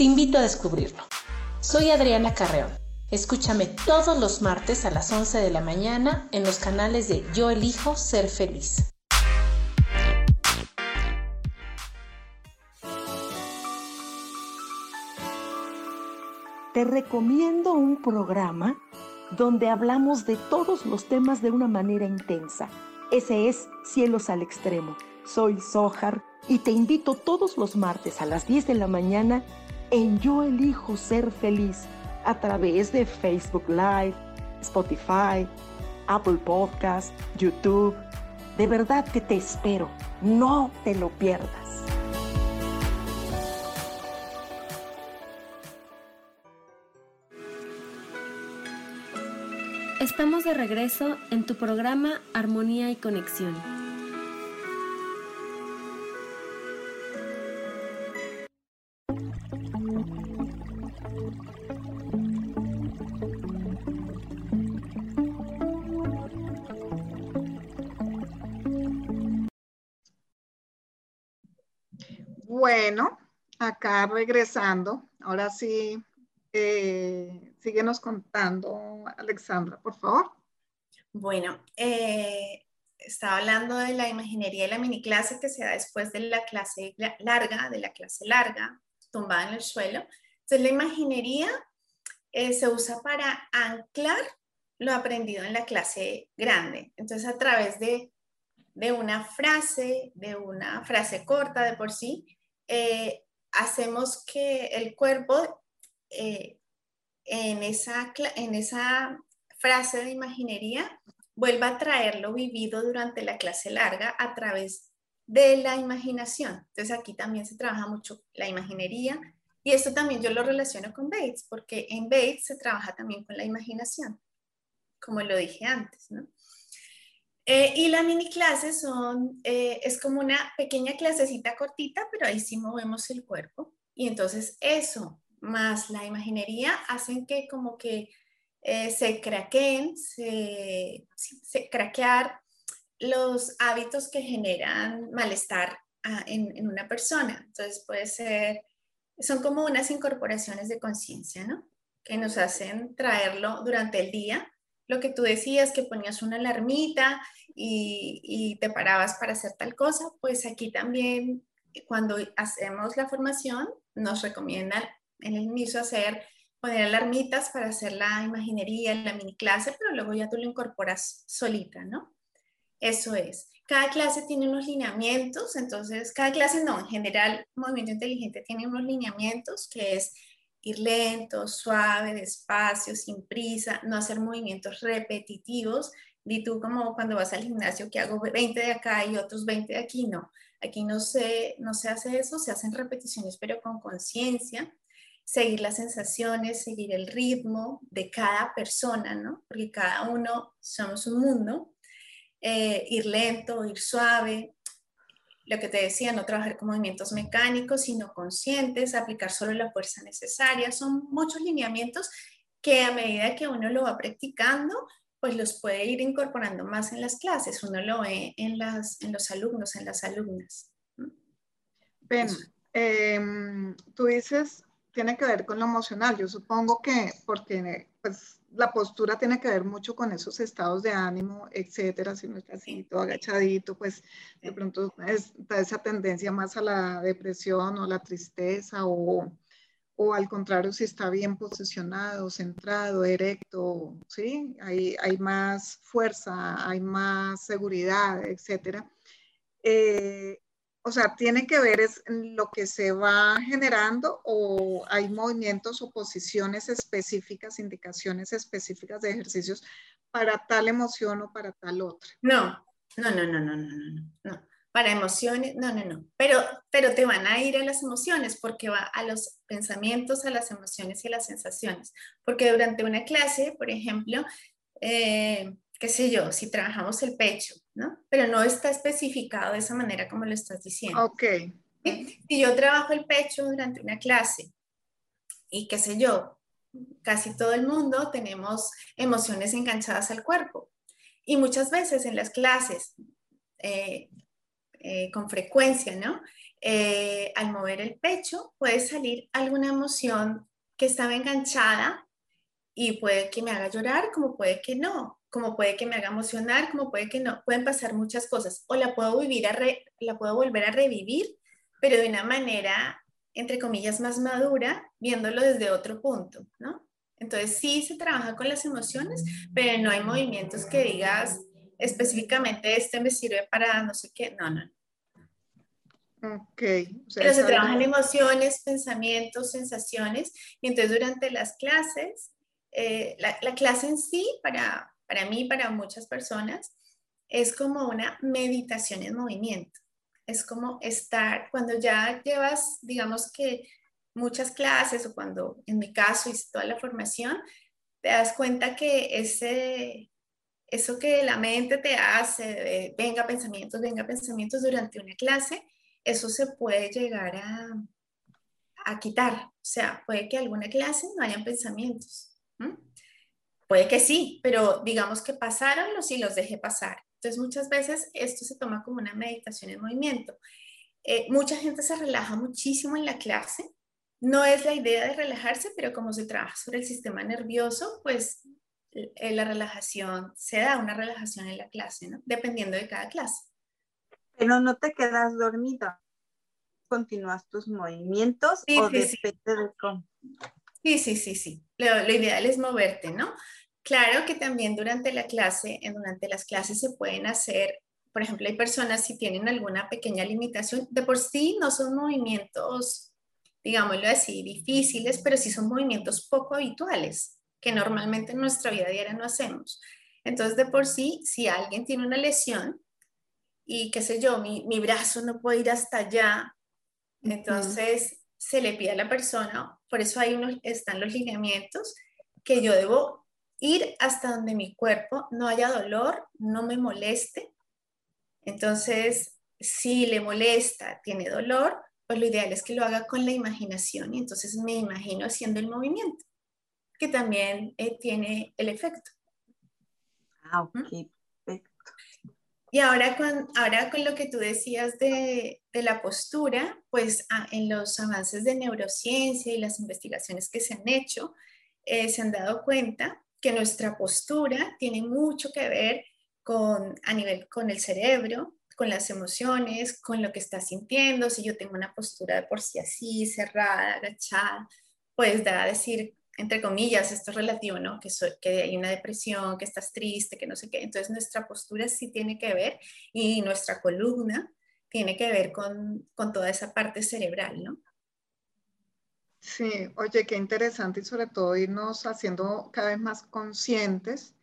Te invito a descubrirlo. Soy Adriana Carreón. Escúchame todos los martes a las 11 de la mañana en los canales de Yo elijo ser feliz. Te recomiendo un programa donde hablamos de todos los temas de una manera intensa. Ese es Cielos al Extremo. Soy Sohar y te invito todos los martes a las 10 de la mañana en Yo elijo ser feliz a través de Facebook Live, Spotify, Apple Podcast, YouTube. De verdad que te espero. No te lo pierdas. Estamos de regreso en tu programa Armonía y Conexión. Bueno, acá regresando, ahora sí, eh, síguenos contando, Alexandra, por favor. Bueno, eh, estaba hablando de la imaginería y la mini clase que se da después de la clase larga, de la clase larga, tumbada en el suelo. Entonces, la imaginería eh, se usa para anclar lo aprendido en la clase grande. Entonces, a través de, de una frase, de una frase corta de por sí, eh, hacemos que el cuerpo eh, en, esa, frase de imaginería vuelva a traer lo vivido durante la clase larga a través de la imaginación. Entonces aquí también se trabaja mucho la imaginería y esto también yo lo relaciono con Bates porque en Bates se trabaja también con la imaginación, como lo dije antes, ¿no? Eh, y la mini clase son, eh, es como una pequeña clasecita cortita, pero ahí sí movemos el cuerpo. Y entonces eso, más la imaginería, hacen que como que eh, se craqueen, se, se, craquear los hábitos que generan malestar ah, en, en, una persona. Entonces puede ser, son como unas incorporaciones de conciencia, ¿no? que nos hacen traerlo durante el día. Lo que tú decías, que ponías una alarmita y, y te parabas para hacer tal cosa, pues aquí también cuando hacemos la formación nos recomiendan en el inicio hacer poner alarmitas para hacer la imaginería, la mini clase, pero luego ya tú lo incorporas solita, ¿no? Eso es. Cada clase tiene unos lineamientos, entonces, cada clase no, en general, Movimiento Inteligente tiene unos lineamientos que es ir lento, suave, despacio, sin prisa, no hacer movimientos repetitivos. Di tú como cuando vas al gimnasio que hago 20 de acá y otros 20 de aquí, no. Aquí no se, no se hace eso, se hacen repeticiones, pero con conciencia seguir las sensaciones, seguir el ritmo de cada persona, ¿no? Porque cada uno somos un mundo. Eh, ir lento, ir suave. Lo que te decía, no trabajar con movimientos mecánicos, sino conscientes, aplicar solo la fuerza necesaria. Son muchos lineamientos que a medida que uno lo va practicando, pues los puede ir incorporando más en las clases. Uno lo ve en, las, en los alumnos, en las alumnas. Ben, em, tú dices tiene que ver con lo emocional. Yo supongo que porque pues, la postura tiene que ver mucho con esos estados de ánimo, etcétera. Si no está así, todo agachadito, pues de pronto está esa tendencia más a la depresión o la tristeza o, o al contrario, si está bien posicionado, centrado, erecto, ¿sí? Hay, hay más fuerza, hay más seguridad, etcétera. Eh, o sea, tiene que ver es lo que se va generando o hay movimientos o posiciones específicas, indicaciones específicas de ejercicios para tal emoción o para tal otra. No, no, no, no, no, no, no, no. Para emociones, no, no, no. Pero, pero te van a ir a las emociones porque va a los pensamientos, a las emociones y a las sensaciones. Porque durante una clase, por ejemplo, eh, qué sé yo, si trabajamos el pecho, ¿no? Pero no está especificado de esa manera como lo estás diciendo. Ok. Si yo trabajo el pecho durante una clase y qué sé yo, casi todo el mundo tenemos emociones enganchadas al cuerpo. Y muchas veces en las clases, eh, eh, con frecuencia, ¿no? Eh, al mover el pecho puede salir alguna emoción que estaba enganchada y puede que me haga llorar como puede que no como puede que me haga emocionar, como puede que no, pueden pasar muchas cosas, o la puedo vivir, a la puedo volver a revivir, pero de una manera, entre comillas, más madura, viéndolo desde otro punto, ¿no? Entonces sí se trabaja con las emociones, pero no hay movimientos que digas específicamente este me sirve para no sé qué, no, no. Ok. pero se trabajan emociones, pensamientos, sensaciones, y entonces durante las clases, eh, la, la clase en sí, para, para mí, para muchas personas, es como una meditación en movimiento. Es como estar, cuando ya llevas, digamos que muchas clases o cuando en mi caso hice toda la formación, te das cuenta que ese, eso que la mente te hace, venga pensamientos, venga pensamientos durante una clase, eso se puede llegar a, a quitar. O sea, puede que alguna clase no hayan pensamientos. Puede que sí, pero digamos que pasaron los y los dejé pasar. Entonces muchas veces esto se toma como una meditación en movimiento. Eh, mucha gente se relaja muchísimo en la clase. No es la idea de relajarse, pero como se trabaja sobre el sistema nervioso, pues eh, la relajación, se da una relajación en la clase, ¿no? Dependiendo de cada clase. Pero no te quedas dormida. Continúas tus movimientos o depende de cómo. Sí, sí, sí, sí. Lo, lo, ideal es moverte, ¿no? Claro que también durante la clase, durante las clases se pueden hacer, por ejemplo, hay personas si tienen alguna pequeña limitación, de por sí no son movimientos, digámoslo así, difíciles, pero sí son movimientos poco habituales, que normalmente en nuestra vida diaria no hacemos. Entonces, de por sí, si alguien tiene una lesión y qué sé yo, mi, mi brazo no puede ir hasta allá, entonces se le pide a la persona, por eso unos, están los lineamientos, que yo debo ir hasta donde mi cuerpo no haya dolor, no me moleste. Entonces, si le molesta, tiene dolor, pues lo ideal es que lo haga con la imaginación y entonces me imagino haciendo el movimiento, que también eh, tiene el efecto. Ah, ok. Y ahora con, ahora con lo que tú decías de, de la postura, pues ah, en los avances de neurociencia y las investigaciones que se han hecho, eh, se han dado cuenta que nuestra postura tiene mucho que ver con, a nivel, con el cerebro, con las emociones, con lo que estás sintiendo. Si yo tengo una postura de por sí así, cerrada, agachada, pues da a decir, entre comillas, esto es relativo, ¿no? Que, que hay una depresión, que estás triste, que no sé qué. Entonces nuestra postura sí tiene que ver y nuestra columna tiene que ver con, con toda esa parte cerebral, ¿no? Sí, oye, qué interesante y sobre todo irnos haciendo cada vez más conscientes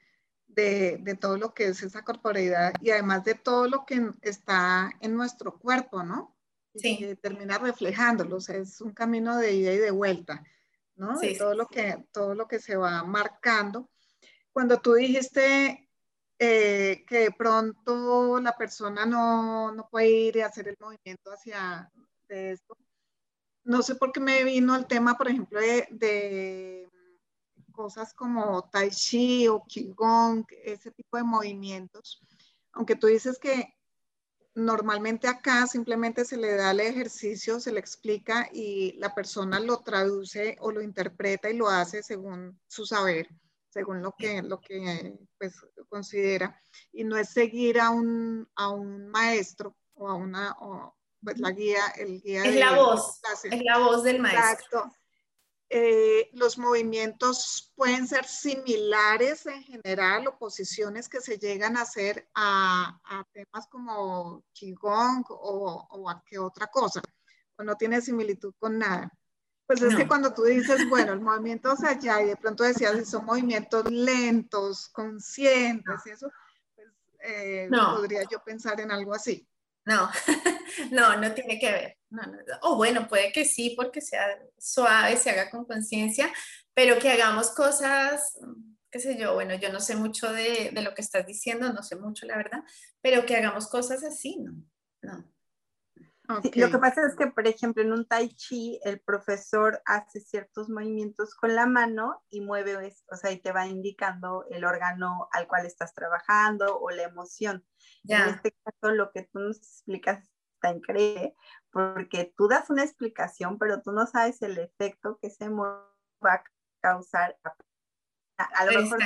de, todo lo que es esa corporeidad y además de todo lo que está en nuestro cuerpo, ¿no? Sí. Y termina reflejándolo, o sea, es un camino de ida y de vuelta, ¿no? Sí, todo, Lo que, todo lo que se va marcando. Cuando tú dijiste eh, que de pronto la persona no, no, puede ir y hacer el movimiento hacia de esto, no sé por qué me vino el tema, por ejemplo, de cosas como tai chi o qigong, ese tipo de movimientos, aunque tú dices que normalmente acá simplemente se le da el ejercicio, se le explica y la persona lo traduce o lo interpreta y lo hace según su saber, según lo que, lo que pues, considera. Y no es seguir a un, a un maestro o a una, pues la guía, el guía. Es la voz, es la voz del maestro. Exacto. Eh, los movimientos pueden ser similares en general o posiciones que se llegan a hacer a, temas como Qigong o, a qué otra cosa, o no tiene similitud con nada. Pues es que cuando tú dices, bueno, el movimiento es allá y de pronto decías, son movimientos lentos, conscientes y eso, pues eh, podría yo pensar en algo así. No, no, no tiene que ver. O bueno, puede que sí, porque sea suave, se haga con conciencia, pero que hagamos cosas, qué sé yo, bueno, yo no sé mucho de, lo que estás diciendo, no sé mucho, la verdad, pero que hagamos cosas así, ¿no? No. lo que pasa es que, por ejemplo, en un tai chi, el profesor hace ciertos movimientos con la mano y mueve, o sea, y te va indicando el órgano al cual estás trabajando o la emoción. En este caso, lo que tú nos explicas está increíble, porque tú das una explicación, pero tú no sabes el efecto que se va a causar. A, lo mejor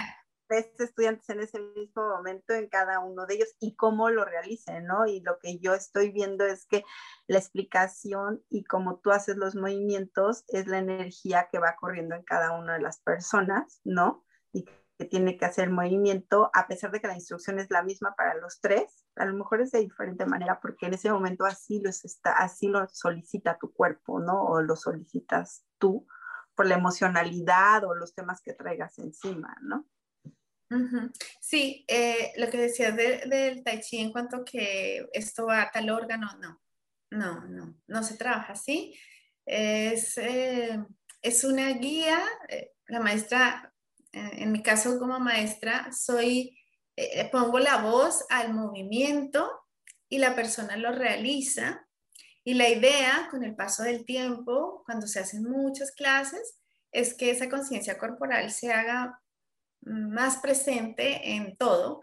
tres estudiantes en ese mismo momento en cada uno de ellos y cómo lo realicen, ¿no? Y lo que yo estoy viendo es que la explicación y cómo tú haces los movimientos es la energía que va corriendo en cada una de las personas, ¿no? Y tiene que hacer movimiento, a pesar de que la instrucción es la misma para los tres, a lo mejor es de diferente manera porque en ese momento así, los está, así lo solicita tu cuerpo, ¿no? O lo solicitas tú por la emocionalidad o los temas que traigas encima, ¿no? Sí, eh, lo que decías del tai chi en cuanto que esto va a tal órgano, no, no, no, no se trabaja así. Es, eh, es una guía, eh, la maestra en mi caso como maestra, soy, eh, pongo la voz al movimiento y la persona lo realiza. Y la idea con el paso del tiempo, cuando se hacen muchas clases, es que esa conciencia corporal se haga más presente en todo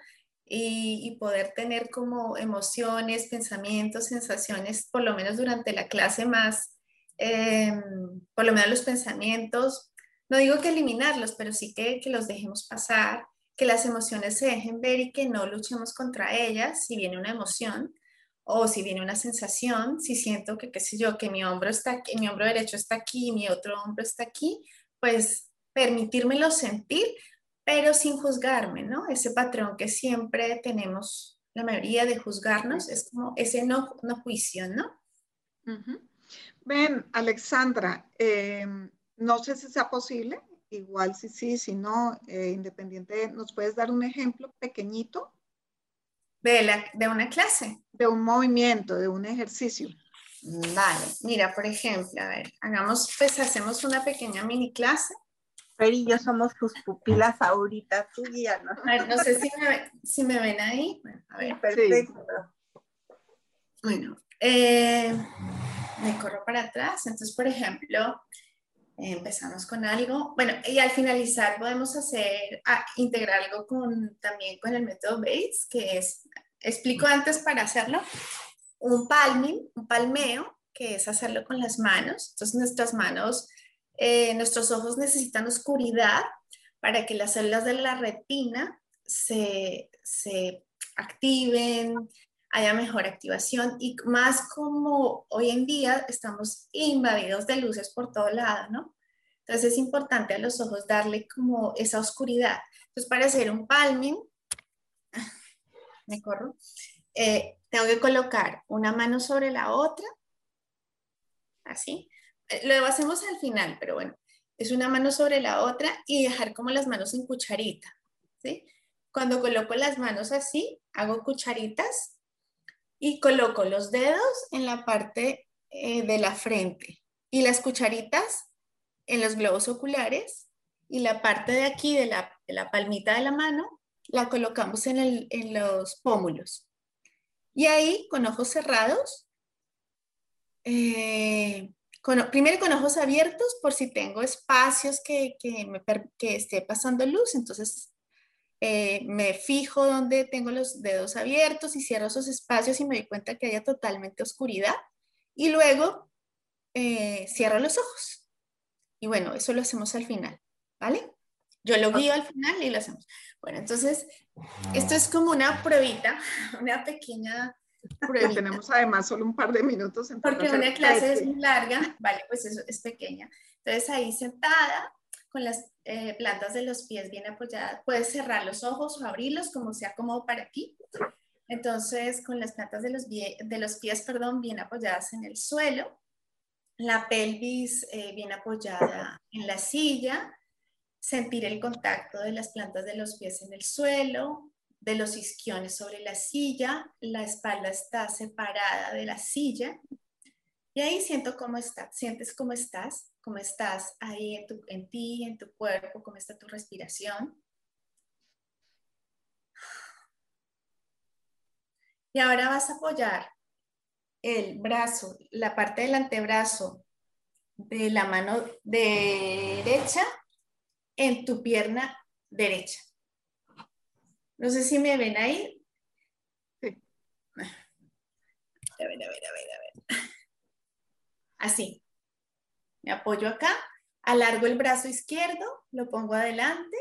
y, poder tener como emociones, pensamientos, sensaciones, por lo menos durante la clase más, em, por lo menos los pensamientos no digo que eliminarlos, pero sí que, que los dejemos pasar, que las emociones se dejen ver y que no luchemos contra ellas si viene una emoción o si viene una sensación, si siento que, qué sé yo, que mi hombro está aquí, mi hombro derecho está aquí, mi otro hombro está aquí, pues permitírmelo sentir, pero sin juzgarme, ¿no? Ese patrón que siempre tenemos la mayoría de juzgarnos es como ese no, no juicio, ¿no? Ven, Alexandra, eh, no sé si sea posible, igual si sí, si no, eh, independiente, ¿nos puedes dar un ejemplo pequeñito? De, la, de una clase. De un movimiento, de un ejercicio. Vale, mira, por ejemplo, a ver, hagamos, pues hacemos una pequeña mini clase. Fer y yo somos tus pupilas ahorita, tú guíanos. A ver, no sé si me, si me ven ahí. Bueno, a ver. Perfecto. Bueno, eh, me corro para atrás. Entonces, por ejemplo, empezamos con algo. Bueno, y al finalizar podemos hacer, ah, integrar algo con, también con el método Bates, que es, explico antes para hacerlo, un palming, un palmeo, que es hacerlo con las manos. Entonces nuestras manos eh, nuestros ojos necesitan oscuridad para que las células de la retina se, se activen, haya mejor activación y más como hoy en día estamos invadidos de luces por todo lado, ¿no? Entonces es importante a los ojos darle como esa oscuridad. Entonces para hacer un palming, me corro, eh, tengo que colocar una mano sobre la otra, así. Lo hacemos al final, pero bueno, es una mano sobre la otra y dejar como las manos en cucharita, ¿sí? Cuando coloco las manos así, hago cucharitas y coloco los dedos en la parte eh, de la frente y las cucharitas en los globos oculares y la parte de aquí de la, palmita de la mano la colocamos en, en los pómulos. Y ahí, con ojos cerrados, eh, primero con ojos abiertos por si tengo espacios que, que, me, que esté pasando luz, entonces eh, me fijo donde tengo los dedos abiertos y cierro esos espacios y me doy cuenta que haya totalmente oscuridad. Y luego eh, cierro los ojos. Y bueno, eso lo hacemos al final, ¿vale? Yo lo guío al final y lo hacemos. Bueno, entonces, esto es como una pruebita, una pequeña pruebita. Tenemos además solo un par de minutos. Porque una clase es muy larga, vale, pues eso es pequeña. Entonces ahí sentada, con las eh, plantas de los pies bien apoyadas. Puedes cerrar los ojos o abrirlos como sea cómodo para ti. Entonces, con las plantas de los, de los pies perdón, bien apoyadas en el suelo, la pelvis eh, bien apoyada en la silla, sentir el contacto de las plantas de los pies en el suelo, de los isquiones sobre la silla, la espalda está separada de la silla. Y ahí siento cómo está, sientes cómo estás cómo estás ahí en, tu, en ti, en tu cuerpo, cómo está tu respiración. Y ahora vas a apoyar el brazo, la parte del antebrazo de la mano derecha en tu pierna derecha. No sé si me ven ahí. Sí. A ver, a ver, a ver, a ver. Así. Me apoyo acá, alargo el brazo izquierdo, lo pongo adelante.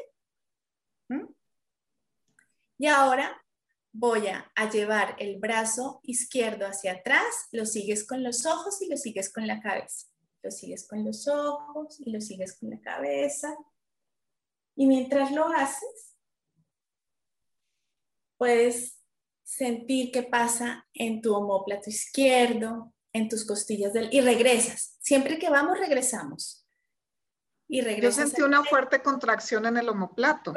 Y ahora voy a, llevar el brazo izquierdo hacia atrás, lo sigues con los ojos y lo sigues con la cabeza. Lo sigues con los ojos y lo sigues con la cabeza. Y mientras lo haces, puedes sentir qué pasa en tu omóplato izquierdo, en tus costillas del, y regresas. Siempre que vamos, regresamos. Y regresas. Yo sentí una fuerte contracción en el omoplato.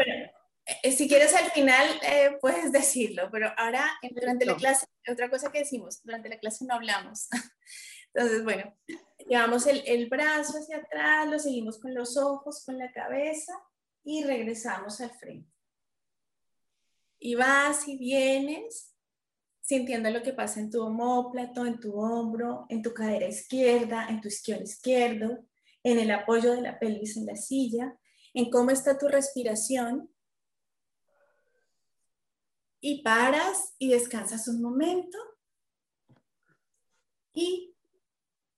Eh, si quieres al final eh, puedes decirlo, pero ahora durante la clase, otra cosa que decimos, durante la clase no hablamos. Entonces, bueno, llevamos el, el brazo hacia atrás, lo seguimos con los ojos, con la cabeza y regresamos al frente. Y vas y vienes sintiendo lo que pasa en tu homóplato, en tu hombro, en tu cadera izquierda, en tu isquion izquierdo, en el apoyo de la pelvis en la silla, en cómo está tu respiración. Y paras y descansas un momento y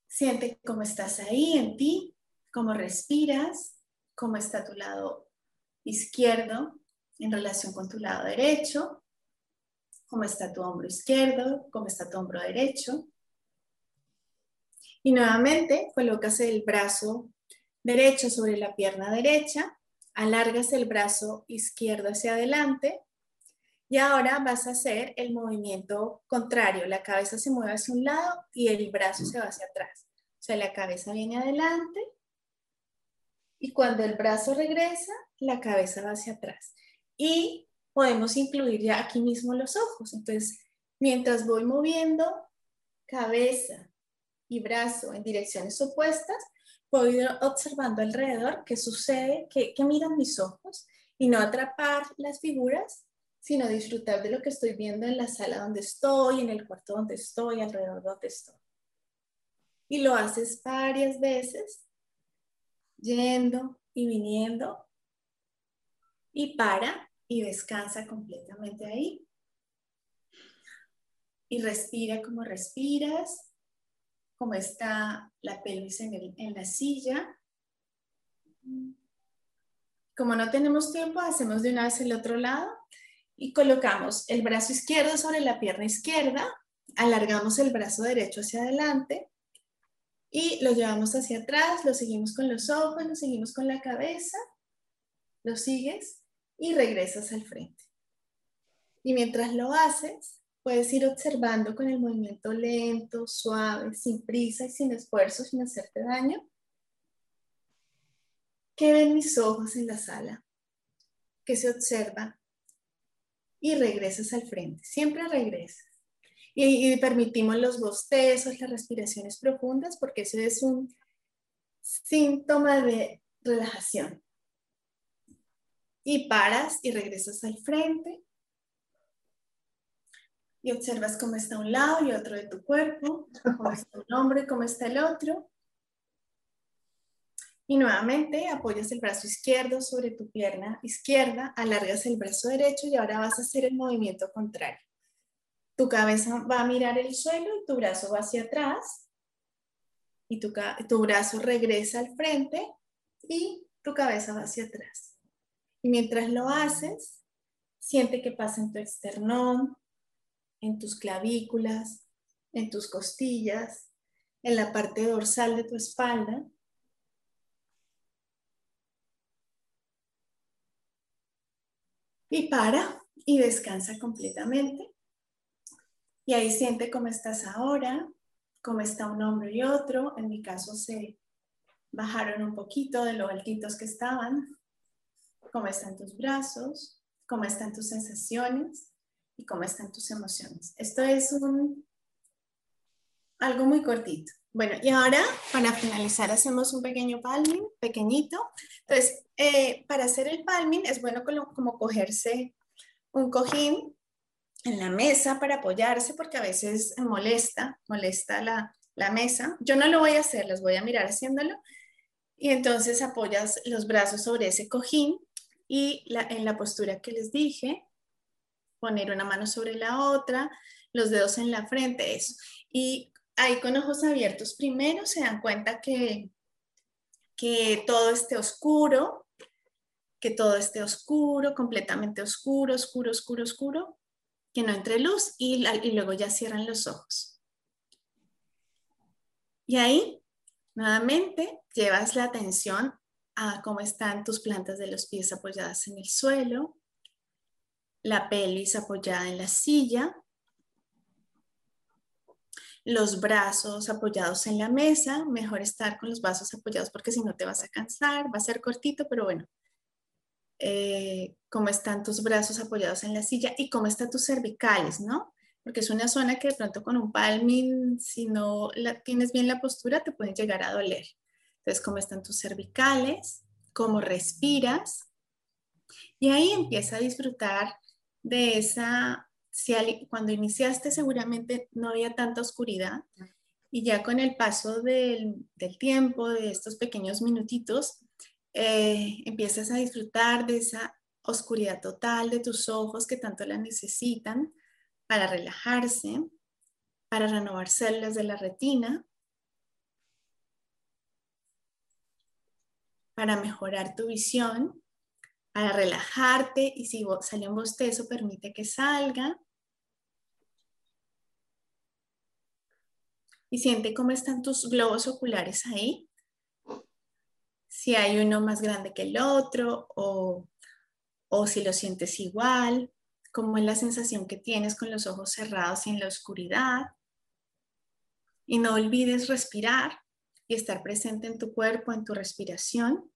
siente cómo estás ahí en ti, cómo respiras, cómo está tu lado izquierdo en relación con tu lado derecho, cómo está tu hombro izquierdo, cómo está tu hombro derecho. Y nuevamente colocas el brazo derecho sobre la pierna derecha, alargas el brazo izquierdo hacia adelante y ahora vas a hacer el movimiento contrario. La cabeza se mueve hacia un lado y el brazo se va hacia atrás. O sea, la cabeza viene adelante y cuando el brazo regresa, la cabeza va hacia atrás. Y podemos incluir ya aquí mismo los ojos. Entonces, mientras voy moviendo cabeza y brazo en direcciones opuestas, puedo ir observando alrededor qué sucede, qué, miran mis ojos y no atrapar las figuras, sino disfrutar de lo que estoy viendo en la sala donde estoy, en el cuarto donde estoy, alrededor donde estoy. Y lo haces varias veces, yendo y viniendo, y para y descansa completamente ahí. Y respira como respiras, como está la pelvis en, la silla. Como no tenemos tiempo, hacemos de una vez el otro lado y colocamos el brazo izquierdo sobre la pierna izquierda, alargamos el brazo derecho hacia adelante y lo llevamos hacia atrás, lo seguimos con los ojos, lo seguimos con la cabeza, lo sigues y regresas al frente. Y mientras lo haces, puedes ir observando con el movimiento lento, suave, sin prisa y sin esfuerzo, sin hacerte daño. ¿Qué ven mis ojos en la sala? ¿Qué se observa? Y regresas al frente, siempre regresas. Y, y permitimos los bostezos, las respiraciones profundas, porque eso es un síntoma de relajación. Y paras y regresas al frente y observas cómo está un lado y otro de tu cuerpo, cómo está un hombro y cómo está el otro. Y nuevamente apoyas el brazo izquierdo sobre tu pierna izquierda, alargas el brazo derecho y ahora vas a hacer el movimiento contrario. Tu cabeza va a mirar el suelo y tu brazo va hacia atrás. Y tu, tu brazo regresa al frente y tu cabeza va hacia atrás. Y mientras lo haces, siente que pasa en tu esternón, en tus clavículas, en tus costillas, en la parte dorsal de tu espalda. Y para y descansa completamente. Y ahí siente cómo estás ahora, cómo está un hombro y otro. En mi caso se bajaron un poquito de lo altitos que estaban. Cómo están tus brazos, cómo están tus sensaciones y cómo están tus emociones. Esto es algo muy cortito. Bueno, y ahora para finalizar hacemos un pequeño palming, pequeñito. Entonces, eh, para hacer el palming es bueno como, como cogerse un cojín en la mesa para apoyarse porque a veces molesta, molesta la, la mesa. Yo no lo voy a hacer, los voy a mirar haciéndolo. Y entonces apoyas los brazos sobre ese cojín y en la postura que les dije, poner una mano sobre la otra, los dedos en la frente, eso. Y ahí con ojos abiertos primero se dan cuenta que, que todo esté oscuro, que todo esté oscuro, completamente oscuro, oscuro, oscuro, oscuro, que no entre luz y, y luego ya cierran los ojos. Y ahí, nuevamente, llevas la atención a cómo están tus plantas de los pies apoyadas en el suelo, la pelvis apoyada en la silla, los brazos apoyados en la mesa, mejor estar con los brazos apoyados porque si no te vas a cansar, va a ser cortito, pero bueno, eh, cómo están tus brazos apoyados en la silla y cómo están tus cervicales, ¿no? Porque es una zona que de pronto con un palming, si no la, tienes bien la postura, te pueden llegar a doler. Entonces, cómo están tus cervicales, cómo respiras. Y ahí empieza a disfrutar de esa, si cuando iniciaste seguramente no había tanta oscuridad y ya con el paso del, tiempo, de estos pequeños minutitos, eh, empiezas a disfrutar de esa oscuridad total de tus ojos que tanto la necesitan para relajarse, para renovar células de la retina, para mejorar tu visión para relajarte y si sale un bostezo, permite que salga. Y siente cómo están tus globos oculares ahí. Si hay uno más grande que el otro o, o si lo sientes igual, cómo es la sensación que tienes con los ojos cerrados y en la oscuridad. Y no olvides respirar y estar presente en tu cuerpo, en tu respiración.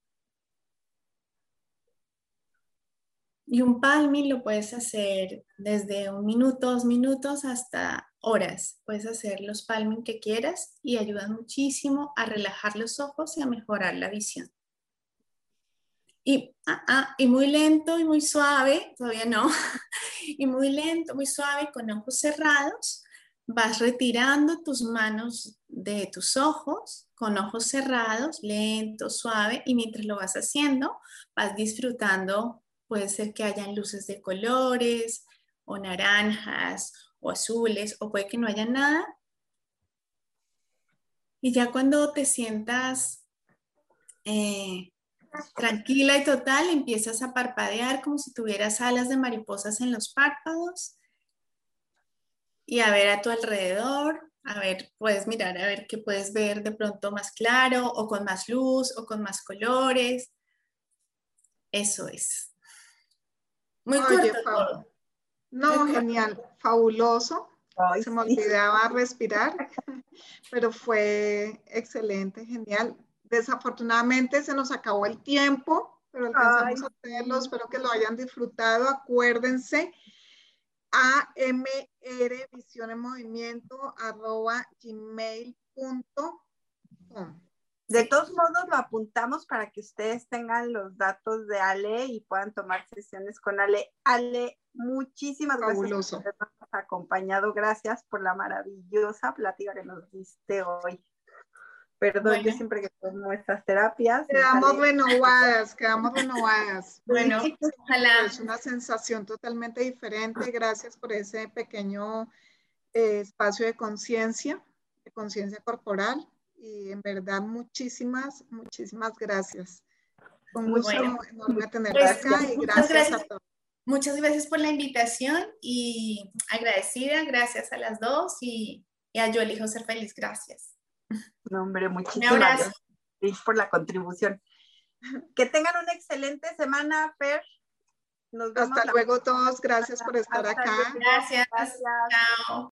Y un palming lo puedes hacer desde un minuto, dos minutos hasta horas. Puedes hacer los palming que quieras y ayudan muchísimo a relajar los ojos y a mejorar la visión. Y, ah, ah, y muy lento y muy suave, todavía no, y muy lento, muy suave, con ojos cerrados, vas retirando tus manos de tus ojos con ojos cerrados, lento, suave, y mientras lo vas haciendo, vas disfrutando Puede ser que hayan luces de colores o naranjas o azules o puede que no haya nada. Y ya cuando te sientas eh, tranquila y total, empiezas a parpadear como si tuvieras alas de mariposas en los párpados y a ver a tu alrededor, a ver, puedes mirar a ver qué puedes ver de pronto más claro o con más luz o con más colores. Eso es. Muy corto No, genial, fabuloso. Se me olvidaba respirar, pero fue excelente, genial. Desafortunadamente se nos acabó el tiempo, pero alcanzamos a hacerlo. Espero que lo hayan disfrutado. Acuérdense, amr visión en movimiento arroba gmail.com. De todos modos, lo apuntamos para que ustedes tengan los datos de Ale y puedan tomar sesiones con Ale. Ale, muchísimas gracias por habernos acompañado. Gracias por la maravillosa plática que nos diste hoy. Perdón, yo siempre que tomo estas terapias. Quedamos renovadas, quedamos renovadas. Bueno, ojalá. Es una sensación totalmente diferente. Gracias por ese pequeño eh, espacio de conciencia, de conciencia corporal y en verdad muchísimas, muchísimas gracias. Con mucho enorme tenerla pues, acá y gracias, a todos. Muchas gracias por la invitación y agradecida, gracias a las dos y, y a Yo Elijo Ser Feliz, gracias. No, hombre, muchísimas gracias por la contribución. Que tengan una excelente semana, Fer. Nos vemos Hasta luego todos, gracias por estar acá. Gracias. gracias. Chao.